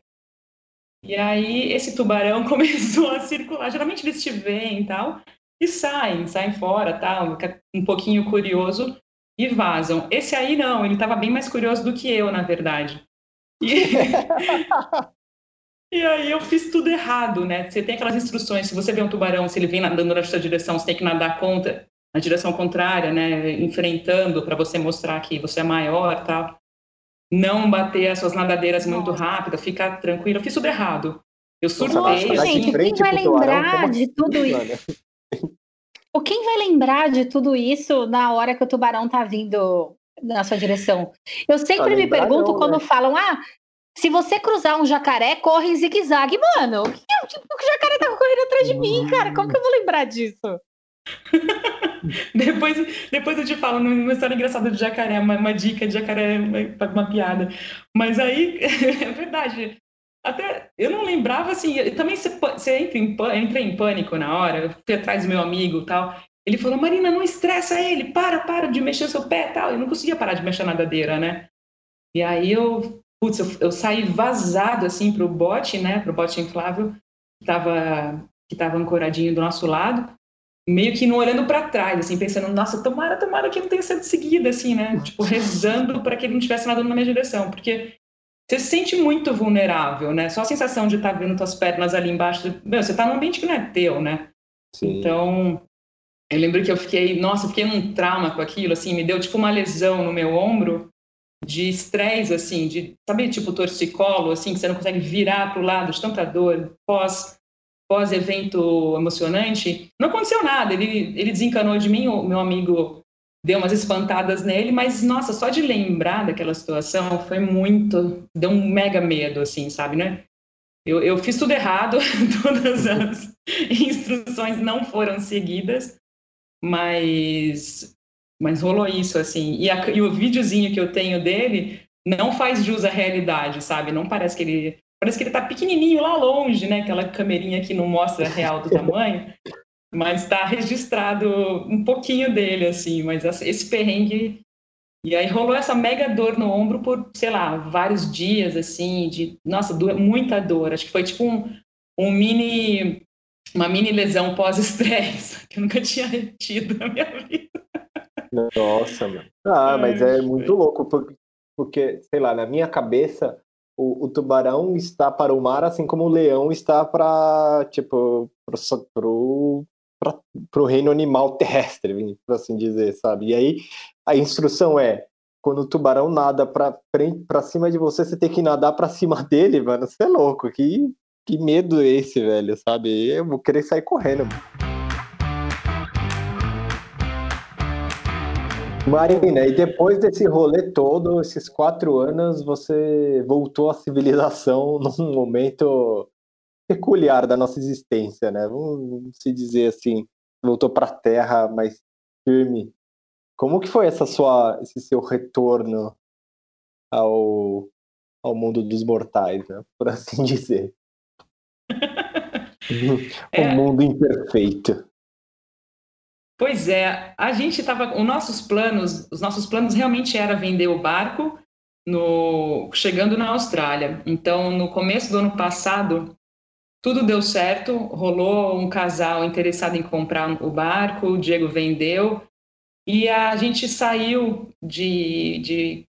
E aí esse tubarão começou a circular. Geralmente eles te veem e tal, e saem, saem fora, tal, um pouquinho curioso e vazam. Esse aí não, ele estava bem mais curioso do que eu, na verdade. E... E aí eu fiz tudo errado, né? Você tem aquelas instruções, se você vê um tubarão, se ele vem nadando na sua direção, você tem que nadar contra, na direção contrária, né? Enfrentando para você mostrar que você é maior, tal. Não bater as suas nadadeiras muito rápido, ficar tranquilo. Eu fiz tudo errado. Eu surtei. Nossa, gente, quem vai pro tubarão? lembrar Como de assim, tudo isso? Ou quem vai lembrar de tudo isso na hora que o tubarão tá vindo na sua direção? Eu sempre Ah, me pergunto não, quando né? falam, ah, se você cruzar um jacaré, corre em zigue-zague. Mano, o que é? Tipo, o jacaré tá correndo atrás de mim, cara. Como que eu vou lembrar disso? Depois, depois eu te falo uma história engraçada de jacaré, uma, uma dica de jacaré, uma, uma piada. Mas aí, é verdade. Até eu não lembrava assim. eu- também você, você entra em, em pânico na hora. Eu fui atrás do meu amigo tal. Ele falou: Marina, não estressa ele, para, para de mexer seu pé tal. Eu não conseguia parar de mexer a nadadeira, né? E aí eu, putz, eu, eu saí vazado assim pro bote, né? Pro bote inflável que tava, que tava ancoradinho do nosso lado meio que não olhando para trás, assim, pensando, nossa, tomara, tomara que não tenha sido seguida, assim, né? Tipo, rezando para que ele não estivesse nadando na minha direção, porque você se sente muito vulnerável, né? Só a sensação de estar vendo suas pernas ali embaixo, meu, você tá num ambiente que não é teu, né? Sim. Então, eu lembro que eu fiquei, nossa, eu fiquei num trauma com aquilo, assim, me deu tipo uma lesão no meu ombro de estresse, assim, de, sabe, tipo torcicolo, assim, que você não consegue virar para o lado de tanta dor pós pós-evento emocionante. Não aconteceu nada, ele, ele desencanou de mim, o meu amigo deu umas espantadas nele, mas, nossa, só de lembrar daquela situação foi muito, deu um mega medo, assim, sabe, né? Eu, eu fiz tudo errado, todas as instruções não foram seguidas, mas, mas rolou isso, assim. E, a- e o videozinho que eu tenho dele não faz jus à realidade, sabe? Não parece que ele. Parece que ele tá pequenininho lá longe, né? Aquela camerinha que não mostra real do tamanho. Mas está registrado um pouquinho dele, assim. Mas esse perrengue. E aí rolou essa mega dor no ombro por, sei lá, vários dias, assim, de, nossa, do- muita dor. Acho que foi tipo um, um mini, uma mini lesão pós-estresse, que eu nunca tinha tido na minha vida. Nossa, mano. Ah, mas Ai, é muito louco, porque, porque, sei lá, na minha cabeça, o, o, tubarão está para o mar, assim como o leão está para, tipo, para o reino animal terrestre, por assim dizer, sabe? E aí a instrução é, quando o tubarão nada para cima de você, você tem que nadar para cima dele, mano. Você é louco, que, que medo é esse, velho, sabe? Eu vou querer sair correndo. Marina, e depois desse rolê todo, esses quatro anos, você voltou à civilização num momento peculiar da nossa existência, né? Vamos se dizer assim, voltou para a Terra mais firme. Como que foi essa sua, esse seu retorno ao, ao mundo dos mortais, né? Por assim dizer. o é. mundo imperfeito. Pois é, a gente estava, os nossos planos, os nossos planos realmente era vender o barco no, chegando na Austrália. Então, no começo do ano passado, tudo deu certo, rolou um casal interessado em comprar o barco, o Diego vendeu e a gente saiu de, de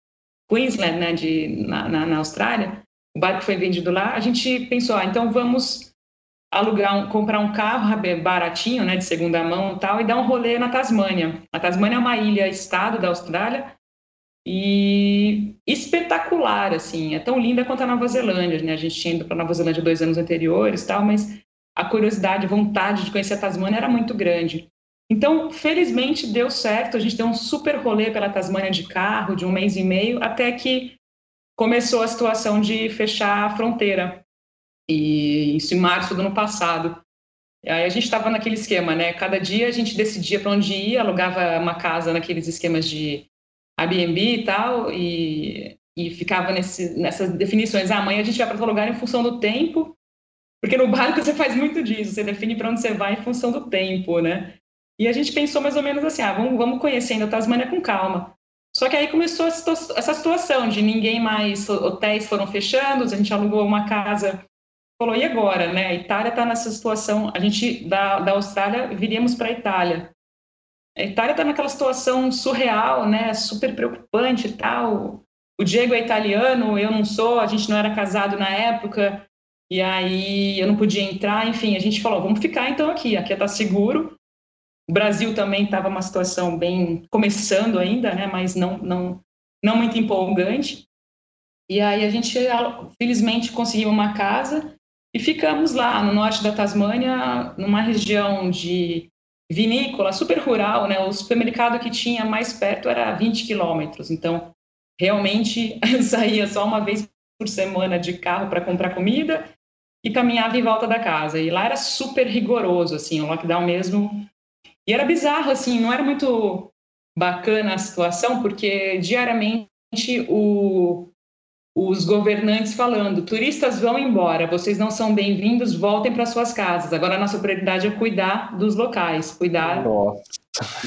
Queensland, né, de, na, na, na Austrália. O barco foi vendido lá. A gente pensou, ah, então vamos alugar, um, comprar um carro baratinho, né, de segunda mão e tal, e dar um rolê na Tasmânia. A Tasmânia é uma ilha-estado da Austrália e espetacular, assim, é tão linda quanto a Nova Zelândia, né? A gente tinha ido para Nova Zelândia dois anos anteriores, tal, mas a curiosidade, a vontade de conhecer a Tasmânia era muito grande. Então, felizmente deu certo, a gente deu um super rolê pela Tasmânia de carro, de um mês e meio, até que começou a situação de fechar a fronteira e isso em março do ano passado. Aí a gente estava naquele esquema, né? Cada dia a gente decidia para onde ir, alugava uma casa naqueles esquemas de Airbnb e tal, e, e ficava nesse, nessas definições. Ah, amanhã a gente vai para outro lugar em função do tempo, porque no barco você faz muito disso, você define para onde você vai em função do tempo, né? E a gente pensou mais ou menos assim, ah, vamos, vamos conhecendo a Tasmânia com calma. Só que aí começou essa situação de ninguém mais, hotéis foram fechando, a gente alugou uma casa falou, e agora, né? A Itália está nessa situação, a gente da, da Austrália viríamos para a Itália. A Itália está naquela situação surreal, né? Super preocupante e tal. O Diego é italiano, eu não sou, a gente não era casado na época, e aí eu não podia entrar, enfim, a gente falou, vamos ficar então aqui, aqui está seguro. O Brasil também estava uma situação bem começando ainda, né? Mas não, não, não muito empolgante. E aí a gente, felizmente, conseguiu uma casa e ficamos lá no norte da Tasmânia, numa região de vinícola, super rural, né? O supermercado que tinha mais perto era 20 quilômetros, então realmente saía só uma vez por semana de carro para comprar comida e caminhava em volta da casa. E lá era super rigoroso, assim, o lockdown mesmo. E era bizarro, assim, não era muito bacana a situação, porque diariamente o, os governantes falando: turistas vão embora, vocês não são bem-vindos, voltem para suas casas. Agora a nossa prioridade é cuidar dos locais, cuidar. Nossa.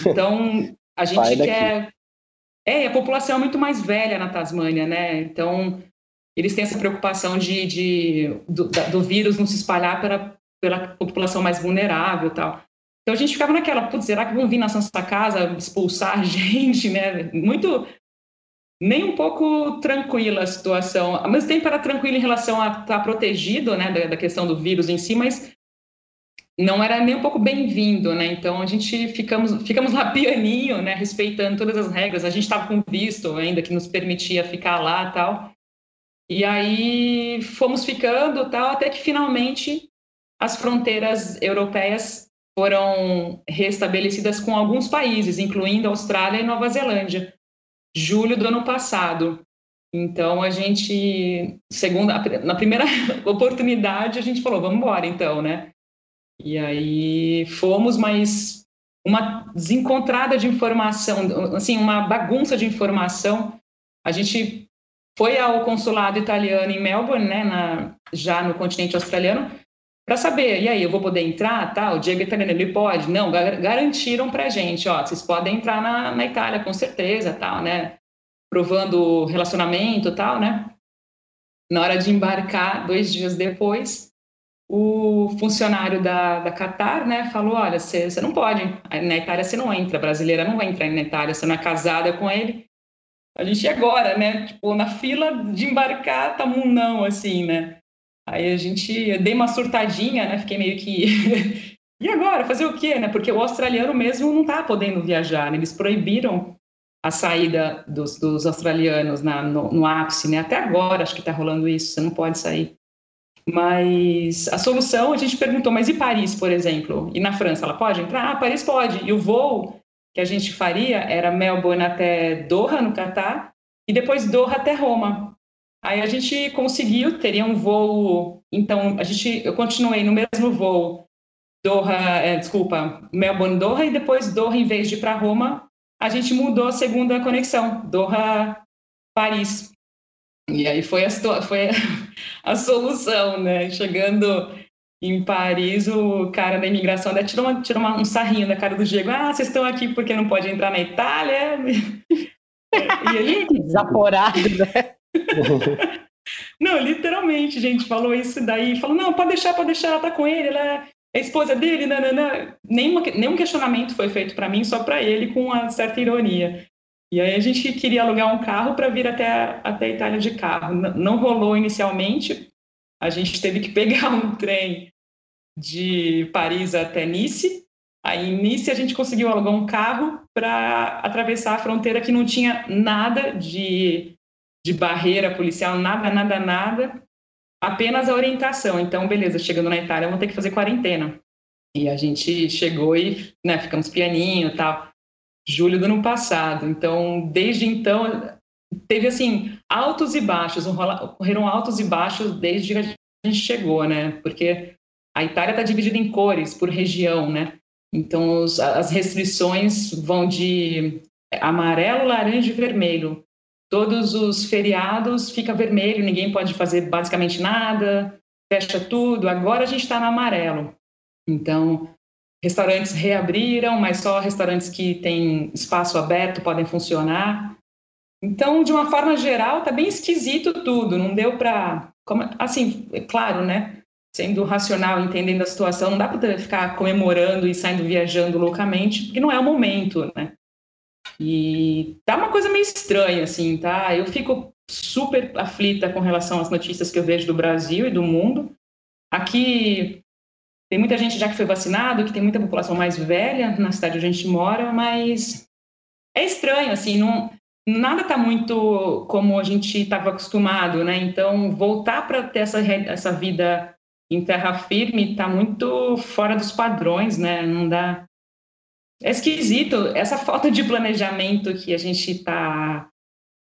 Então a gente quer. É, a população é muito mais velha na Tasmânia, né? Então eles têm essa preocupação de, de do, do, vírus não se espalhar pela, pela população mais vulnerável, tal. Então a gente ficava naquela, putz, será que vão vir na nossa casa expulsar gente, né? Muito nem um pouco tranquila a situação. Ao mesmo tempo era tranquila em relação a estar tá protegido, né, da, da, questão do vírus em si, mas não era nem um pouco bem-vindo, né? Então a gente ficamos, ficamos lá pianinho, né, respeitando todas as regras. A gente estava com visto ainda que nos permitia ficar lá, tal. E aí fomos ficando, tal, até que finalmente as fronteiras europeias foram restabelecidas com alguns países, incluindo Austrália e Nova Zelândia julho do ano passado. Então a gente, segunda, na primeira oportunidade a gente falou, vamos embora então, né? E aí fomos, mas uma desencontrada de informação, assim, uma bagunça de informação. A gente foi ao consulado italiano em Melbourne, né, na, já no continente australiano, para saber, e aí, eu vou poder entrar, tá? O Diego italiano, ele pode? Não, garantiram para gente, ó, vocês podem entrar na, na Itália, com certeza, tal, né? Provando relacionamento, tal, né? Na hora de embarcar, dois dias depois, o funcionário da, da Qatar, né, falou, olha, você, não pode, na Itália você não entra, brasileira não vai entrar na Itália, você não é casada com ele, a gente agora, né? Tipo, na fila de embarcar, tá um não, assim, né? Aí a gente, eu dei uma surtadinha, né? Fiquei meio que. e agora? Fazer o quê, né? Porque o australiano mesmo não tá podendo viajar, né? Eles proibiram a saída dos, dos australianos na, no, no, ápice, né? Até agora acho que está rolando isso, você não pode sair. Mas a solução, a gente perguntou, mas e Paris, por exemplo? E na França, ela pode entrar? Ah, Paris pode. E o voo que a gente faria era Melbourne até Doha, no Catar, e depois Doha até Roma. Aí a gente conseguiu, teria um voo. Então, a gente, eu continuei no mesmo voo, Doha, é, desculpa, Melbourne, Doha, e depois Doha, em vez de ir para Roma, a gente mudou a segunda conexão, Doha-Paris. E aí foi a, foi a solução, né? Chegando em Paris, o cara da imigração até tirou, uma, tirou uma, um sarrinho da cara do Diego. Ah, vocês estão aqui porque não pode entrar na Itália? E aí... Desaporado, né? não, literalmente, gente, falou isso daí. Falou, não, pode deixar, pode deixar, ela tá com ele, ela é a esposa dele, nananã. Nenhuma, nenhum questionamento foi feito para mim, só para ele, com uma certa ironia. E aí a gente queria alugar um carro para vir até, até a Itália de carro. N não rolou inicialmente, a gente teve que pegar um trem de Paris até Nice. Aí em Nice a gente conseguiu alugar um carro para atravessar a fronteira que não tinha nada de, de barreira policial, nada, nada, nada apenas a orientação. Então, beleza, chegando na Itália, vamos ter que fazer quarentena. E a gente chegou e né, ficamos pianinho tal. Julho do ano passado. Então, desde então, teve assim, altos e baixos, ocorreram altos e baixos desde que a gente chegou, né? Porque a Itália está dividida em cores, por região, né? Então, os, as restrições vão de amarelo, laranja e vermelho todos os feriados fica vermelho, ninguém pode fazer basicamente nada, fecha tudo. Agora a gente está no amarelo. Então, restaurantes reabriram, mas só restaurantes que têm espaço aberto podem funcionar. Então, de uma forma geral, tá bem esquisito tudo. Não deu para, assim, é claro, né? Sendo racional, entendendo a situação, não dá para ficar comemorando e saindo viajando loucamente, porque não é o momento, né? E tá uma coisa meio estranha, assim, tá? Eu fico super aflita com relação às notícias que eu vejo do Brasil e do mundo. Aqui tem muita gente já que foi vacinado, que tem muita população mais velha na cidade onde a gente mora, mas é estranho, assim, não, nada está muito como a gente estava acostumado, né? Então, voltar para ter essa, essa vida em terra firme está muito fora dos padrões, né? Não dá, é esquisito. Essa falta de planejamento que a gente está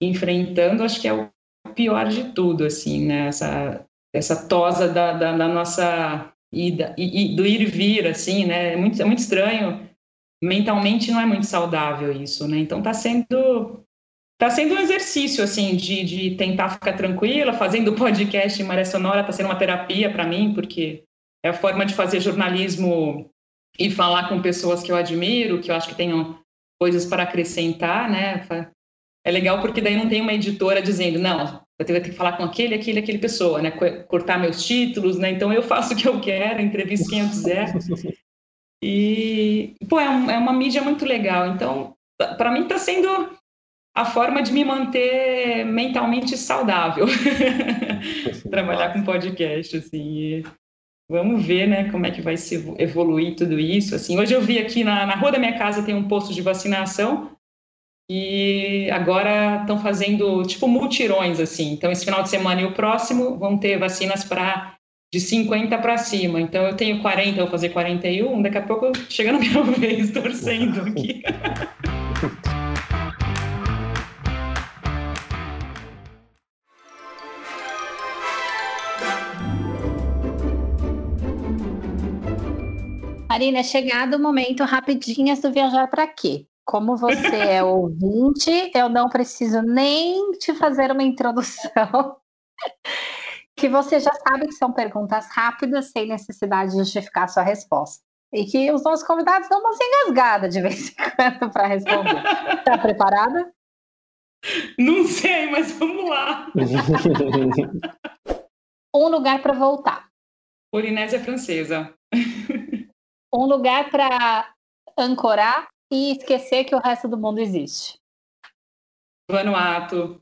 enfrentando, acho que é o pior de tudo, assim, né? Essa, essa tosa da, da, da nossa ida, e, e, do ir e vir, assim, né? É muito, é muito estranho. Mentalmente não é muito saudável isso, né? Então está sendo tá sendo um exercício assim de, de tentar ficar tranquila, fazendo podcast em Maré Sonora está sendo uma terapia para mim, porque é a forma de fazer jornalismo e falar com pessoas que eu admiro, que eu acho que tenham coisas para acrescentar, né? É legal porque daí não tem uma editora dizendo, não, eu vou ter que falar com aquele, aquele, aquele pessoa, né? Cortar meus títulos, né? Então eu faço o que eu quero, entrevisto quem eu quiser. E, pô, é, um, é uma mídia muito legal. Então, para mim está sendo a forma de me manter mentalmente saudável. Trabalhar com podcast, assim. Vamos ver, né, como é que vai se evoluir tudo isso. Assim, hoje eu vi aqui na, na rua da minha casa tem um posto de vacinação e agora estão fazendo tipo multirões assim. Então esse final de semana e o próximo vão ter vacinas para de 50 para cima. Então eu tenho 40, vou fazer 41, daqui a pouco chegando minha vez torcendo aqui. Marina, é chegado o momento rapidinhas do Viajar para quê? Como você é ouvinte, eu não preciso nem te fazer uma introdução, que você já sabe que são perguntas rápidas, sem necessidade de justificar a sua resposta. E que os nossos convidados dão uma engasgada de vez em quando para responder. Está preparada? Não sei, mas vamos lá. um lugar para voltar. Polinésia Francesa um lugar para ancorar e esquecer que o resto do mundo existe. Vanuatu.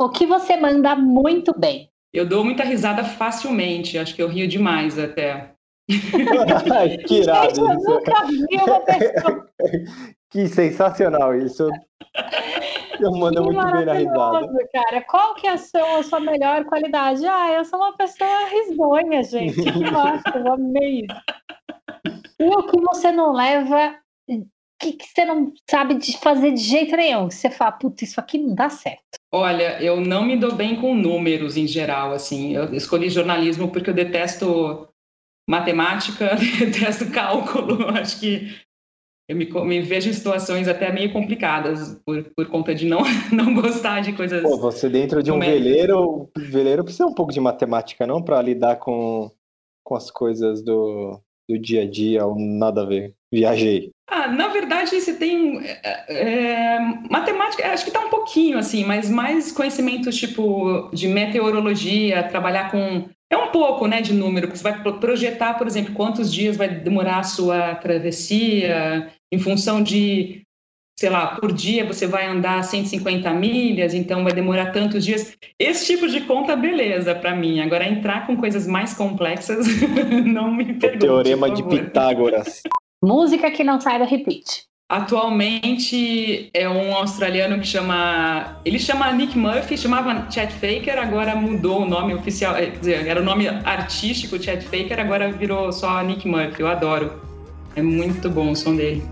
O que você manda muito bem? Eu dou muita risada facilmente, acho que eu rio demais até. que irado Gente, eu nunca vi uma pessoa Que sensacional isso. Eu mando que muito bem na risada. maravilhoso, cara. Qual que é a sua, a sua melhor qualidade? Ah, eu sou uma pessoa risonha, gente. Que massa, eu amei isso. E o que você não leva, o que, que você não sabe de fazer de jeito nenhum? Que você fala, puta, isso aqui não dá certo. Olha, eu não me dou bem com números em geral, assim. Eu escolhi jornalismo porque eu detesto matemática, detesto cálculo. Acho que eu me, me vejo em situações até meio complicadas por, por conta de não, não gostar de coisas. Pô, você dentro de um é? veleiro, veleiro precisa um pouco de matemática, não? Pra lidar com, com as coisas do, do dia a dia, ou nada a ver. Viajei. Ah, na verdade, você tem é, é, matemática, acho que está um pouquinho assim, mas mais conhecimentos tipo de meteorologia, trabalhar com é um pouco, né, de número, porque você vai pro- projetar, por exemplo, quantos dias vai demorar a sua travessia, em função de, sei lá, por dia você vai andar 150 milhas, então vai demorar tantos dias. Esse tipo de conta, beleza, para mim. Agora entrar com coisas mais complexas, não me O pergunte. teorema por de. Pitágoras. Música que não sai do repeat. Atualmente é um australiano que chama. Ele chama Nick Murphy, chamava Chet Faker, agora mudou o nome oficial. eh, Quer dizer, era o nome artístico Chet Faker, agora virou só Nick Murphy. Eu adoro. É muito bom o som dele.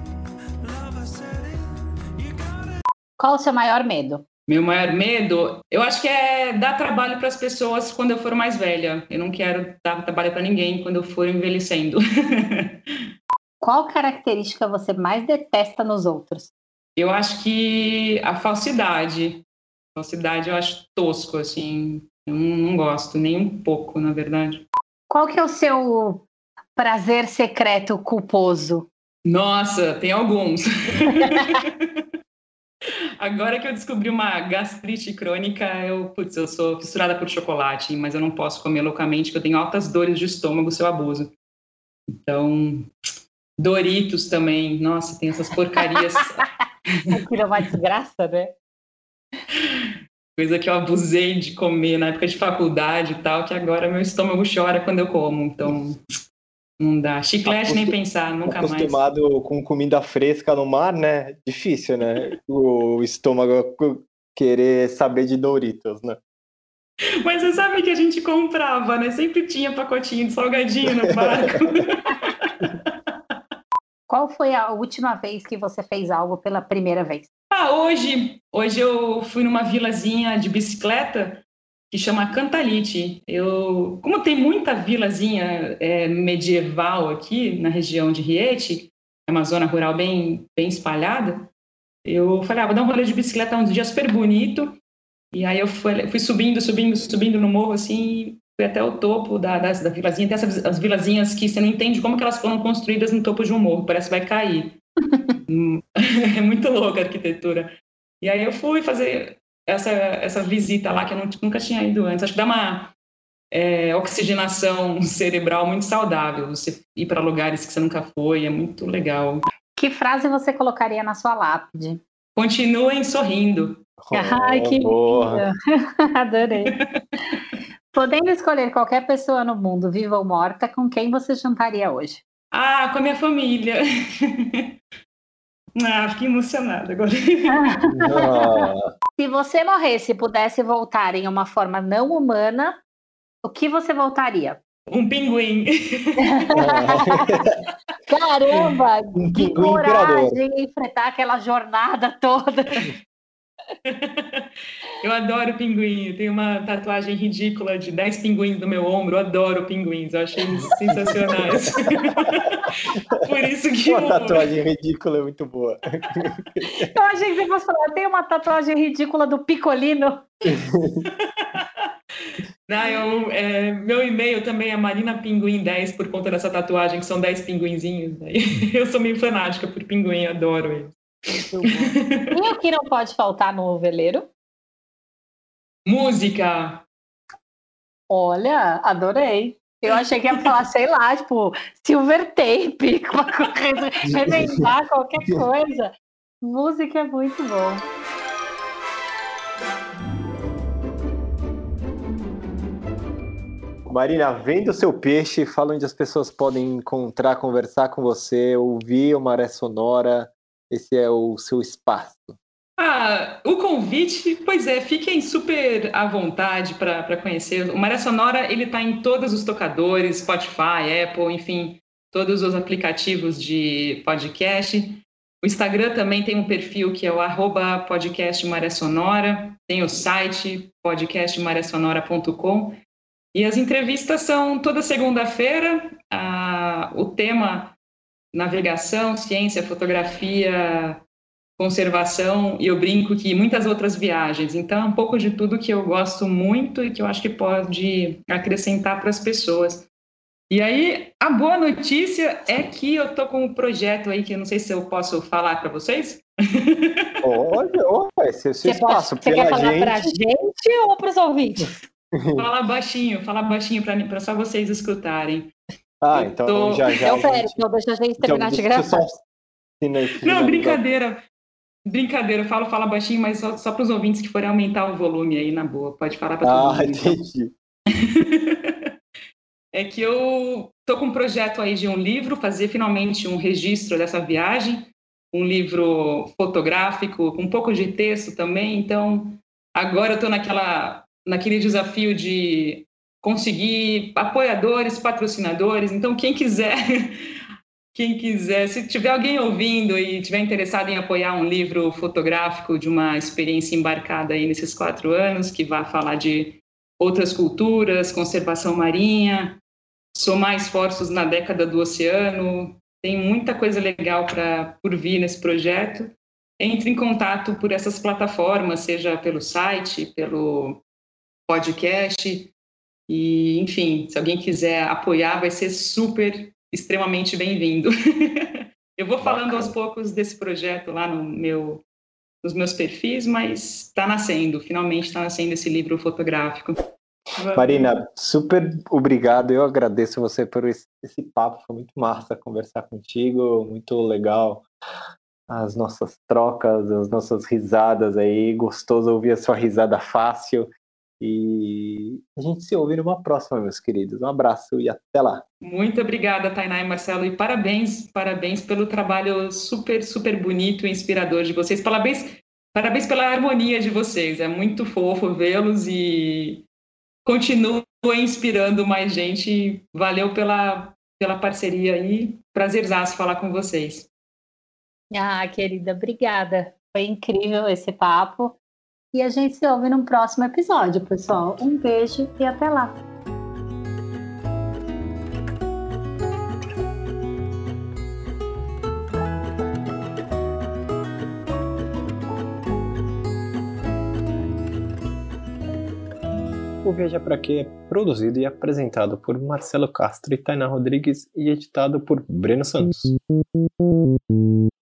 Qual o seu maior medo? Meu maior medo, eu acho que é dar trabalho para as pessoas quando eu for mais velha. Eu não quero dar trabalho para ninguém quando eu for envelhecendo. Qual característica você mais detesta nos outros? Eu acho que a falsidade. Falsidade eu acho tosco, assim. Eu não, não gosto, nem um pouco, na verdade. Qual que é o seu prazer secreto culposo? Nossa, tem alguns. Agora que eu descobri uma gastrite crônica, eu, putz, eu sou fissurada por chocolate, mas eu não posso comer loucamente, porque eu tenho altas dores de estômago se eu abuso. Então, Doritos também, nossa, tem essas porcarias, Aquilo é uma desgraça, né? coisa que eu abusei de comer na época de faculdade e tal, que agora meu estômago chora quando eu como, então não dá. Chiclete nem pensar, nunca mais. Acostumado com comida fresca no mar, né? Difícil, né? O estômago querer saber de Doritos, né? Mas você sabe que a gente comprava, né? Sempre tinha pacotinho de salgadinho no barco. Qual foi a última vez que você fez algo pela primeira vez? Ah, hoje, hoje eu fui numa vilazinha de bicicleta que chama Cantalite. Eu, como tem muita vilazinha é, medieval aqui na região de Riete, é uma zona rural bem, bem espalhada, eu falei, ah, vou dar um rolê de bicicleta um dia super bonito. E aí eu fui, fui subindo, subindo, subindo no morro, assim, fui até o topo da, da, da vilazinha. Tem essas as vilazinhas que você não entende como que elas foram construídas no topo de um morro, parece que vai cair. Hum, é muito louca a arquitetura. E aí eu fui fazer essa, essa visita lá que eu não- nunca tinha ido antes. Acho que dá uma é, oxigenação cerebral muito saudável. Você ir para lugares que você nunca foi, é muito legal. Que frase você colocaria na sua lápide? Continuem sorrindo. Ai, que Boa. Adorei. Podendo escolher qualquer pessoa no mundo, viva ou morta, com quem você jantaria hoje? Ah, com a minha família. ah, fiquei emocionada agora. Ah, Se você morresse e pudesse voltar em uma forma não humana, o que você voltaria? Um pinguim. Caramba! um Que pinguim imperador. coragem enfrentar aquela jornada toda. Eu adoro pinguim. Eu tenho uma tatuagem ridícula de 10 pinguins no meu ombro. Eu adoro pinguins. Eu achei eles sensacionais. Por isso que Uma eu... tatuagem ridícula é muito boa. Eu achei que você fosse falar, eu tenho uma tatuagem ridícula do Picolino. Não, eu, é, meu e-mail também é Marina Pinguim 10 por conta dessa tatuagem, que são 10 pinguinzinhos. né? Eu sou meio fanática por pinguim, adoro ele. e o que não pode faltar no veleiro? Música! Olha, adorei. Eu achei que ia falar, sei lá, tipo, silver tape, remendar qualquer coisa. Música é muito bom. Marina, venda o seu peixe, fala onde as pessoas podem encontrar, conversar com você, ouvir o Maré Sonora, esse é o seu espaço. Ah, o convite, pois é, fiquem super à vontade para conhecer. O Maré Sonora, ele está em todos os tocadores, Spotify, Apple, enfim, todos os aplicativos de podcast. O Instagram também tem um perfil que é o arroba podcast Maré Sonora, tem o site podcastmaresonora.com e as entrevistas são toda segunda-feira. Ah, o tema navegação, ciência, fotografia, conservação e eu brinco que muitas outras viagens. Então, é um pouco de tudo que eu gosto muito e que eu acho que pode acrescentar para as pessoas. E aí, a boa notícia é que eu tô com um projeto aí que eu não sei se eu posso falar para vocês. Olha, olha, esse é o seu espaço. Pode, você quer falar para a gente ou para os ouvintes? Fala baixinho, fala baixinho para só vocês escutarem. Ah, então tô... já já. Eu pera, então deixa a gente terminar então, de gravar. Não, brincadeira. Brincadeira, eu falo fala baixinho, mas só, só para os ouvintes que forem aumentar o volume aí na boa. Pode falar para todo ah, mundo. Ah, entendi. é que eu tô com um projeto aí de um livro, fazer finalmente um registro dessa viagem, um livro fotográfico com um pouco de texto também. Então, agora eu estou naquela naquele desafio de conseguir apoiadores, patrocinadores. Então, quem quiser quem quiser, se tiver alguém ouvindo e tiver interessado em apoiar um livro fotográfico de uma experiência embarcada aí nesses quatro anos, que vai falar de outras culturas, conservação marinha, somar esforços na década do oceano, tem muita coisa legal para por vir nesse projeto. Entre em contato por essas plataformas, seja pelo site, pelo podcast, e enfim, se alguém quiser apoiar, vai ser super extremamente bem-vindo. eu vou falando Bacana. aos poucos desse projeto lá no meu, nos meus perfis, mas está nascendo, finalmente está nascendo esse livro fotográfico. Marina, super obrigado. Eu agradeço você por esse, esse papo. Foi muito massa conversar contigo, muito legal as nossas trocas, as nossas risadas aí. Gostoso ouvir a sua risada fácil. E a gente se ouve numa próxima, meus queridos. Um abraço e até lá. Muito obrigada, Tainá e Marcelo, e parabéns, parabéns pelo trabalho super, super bonito e inspirador de vocês. Parabéns, parabéns pela harmonia de vocês. É muito fofo vê-los e continua inspirando mais gente. Valeu pela, pela parceria aí. Prazerzaço falar com vocês. Ah, querida, obrigada. Foi incrível esse papo. E a gente se ouve no próximo episódio, pessoal. Um beijo e até lá. O Viaja Pra Quê é produzido e apresentado por Marcelo Castro e Tainá Rodrigues e editado por Breno Santos.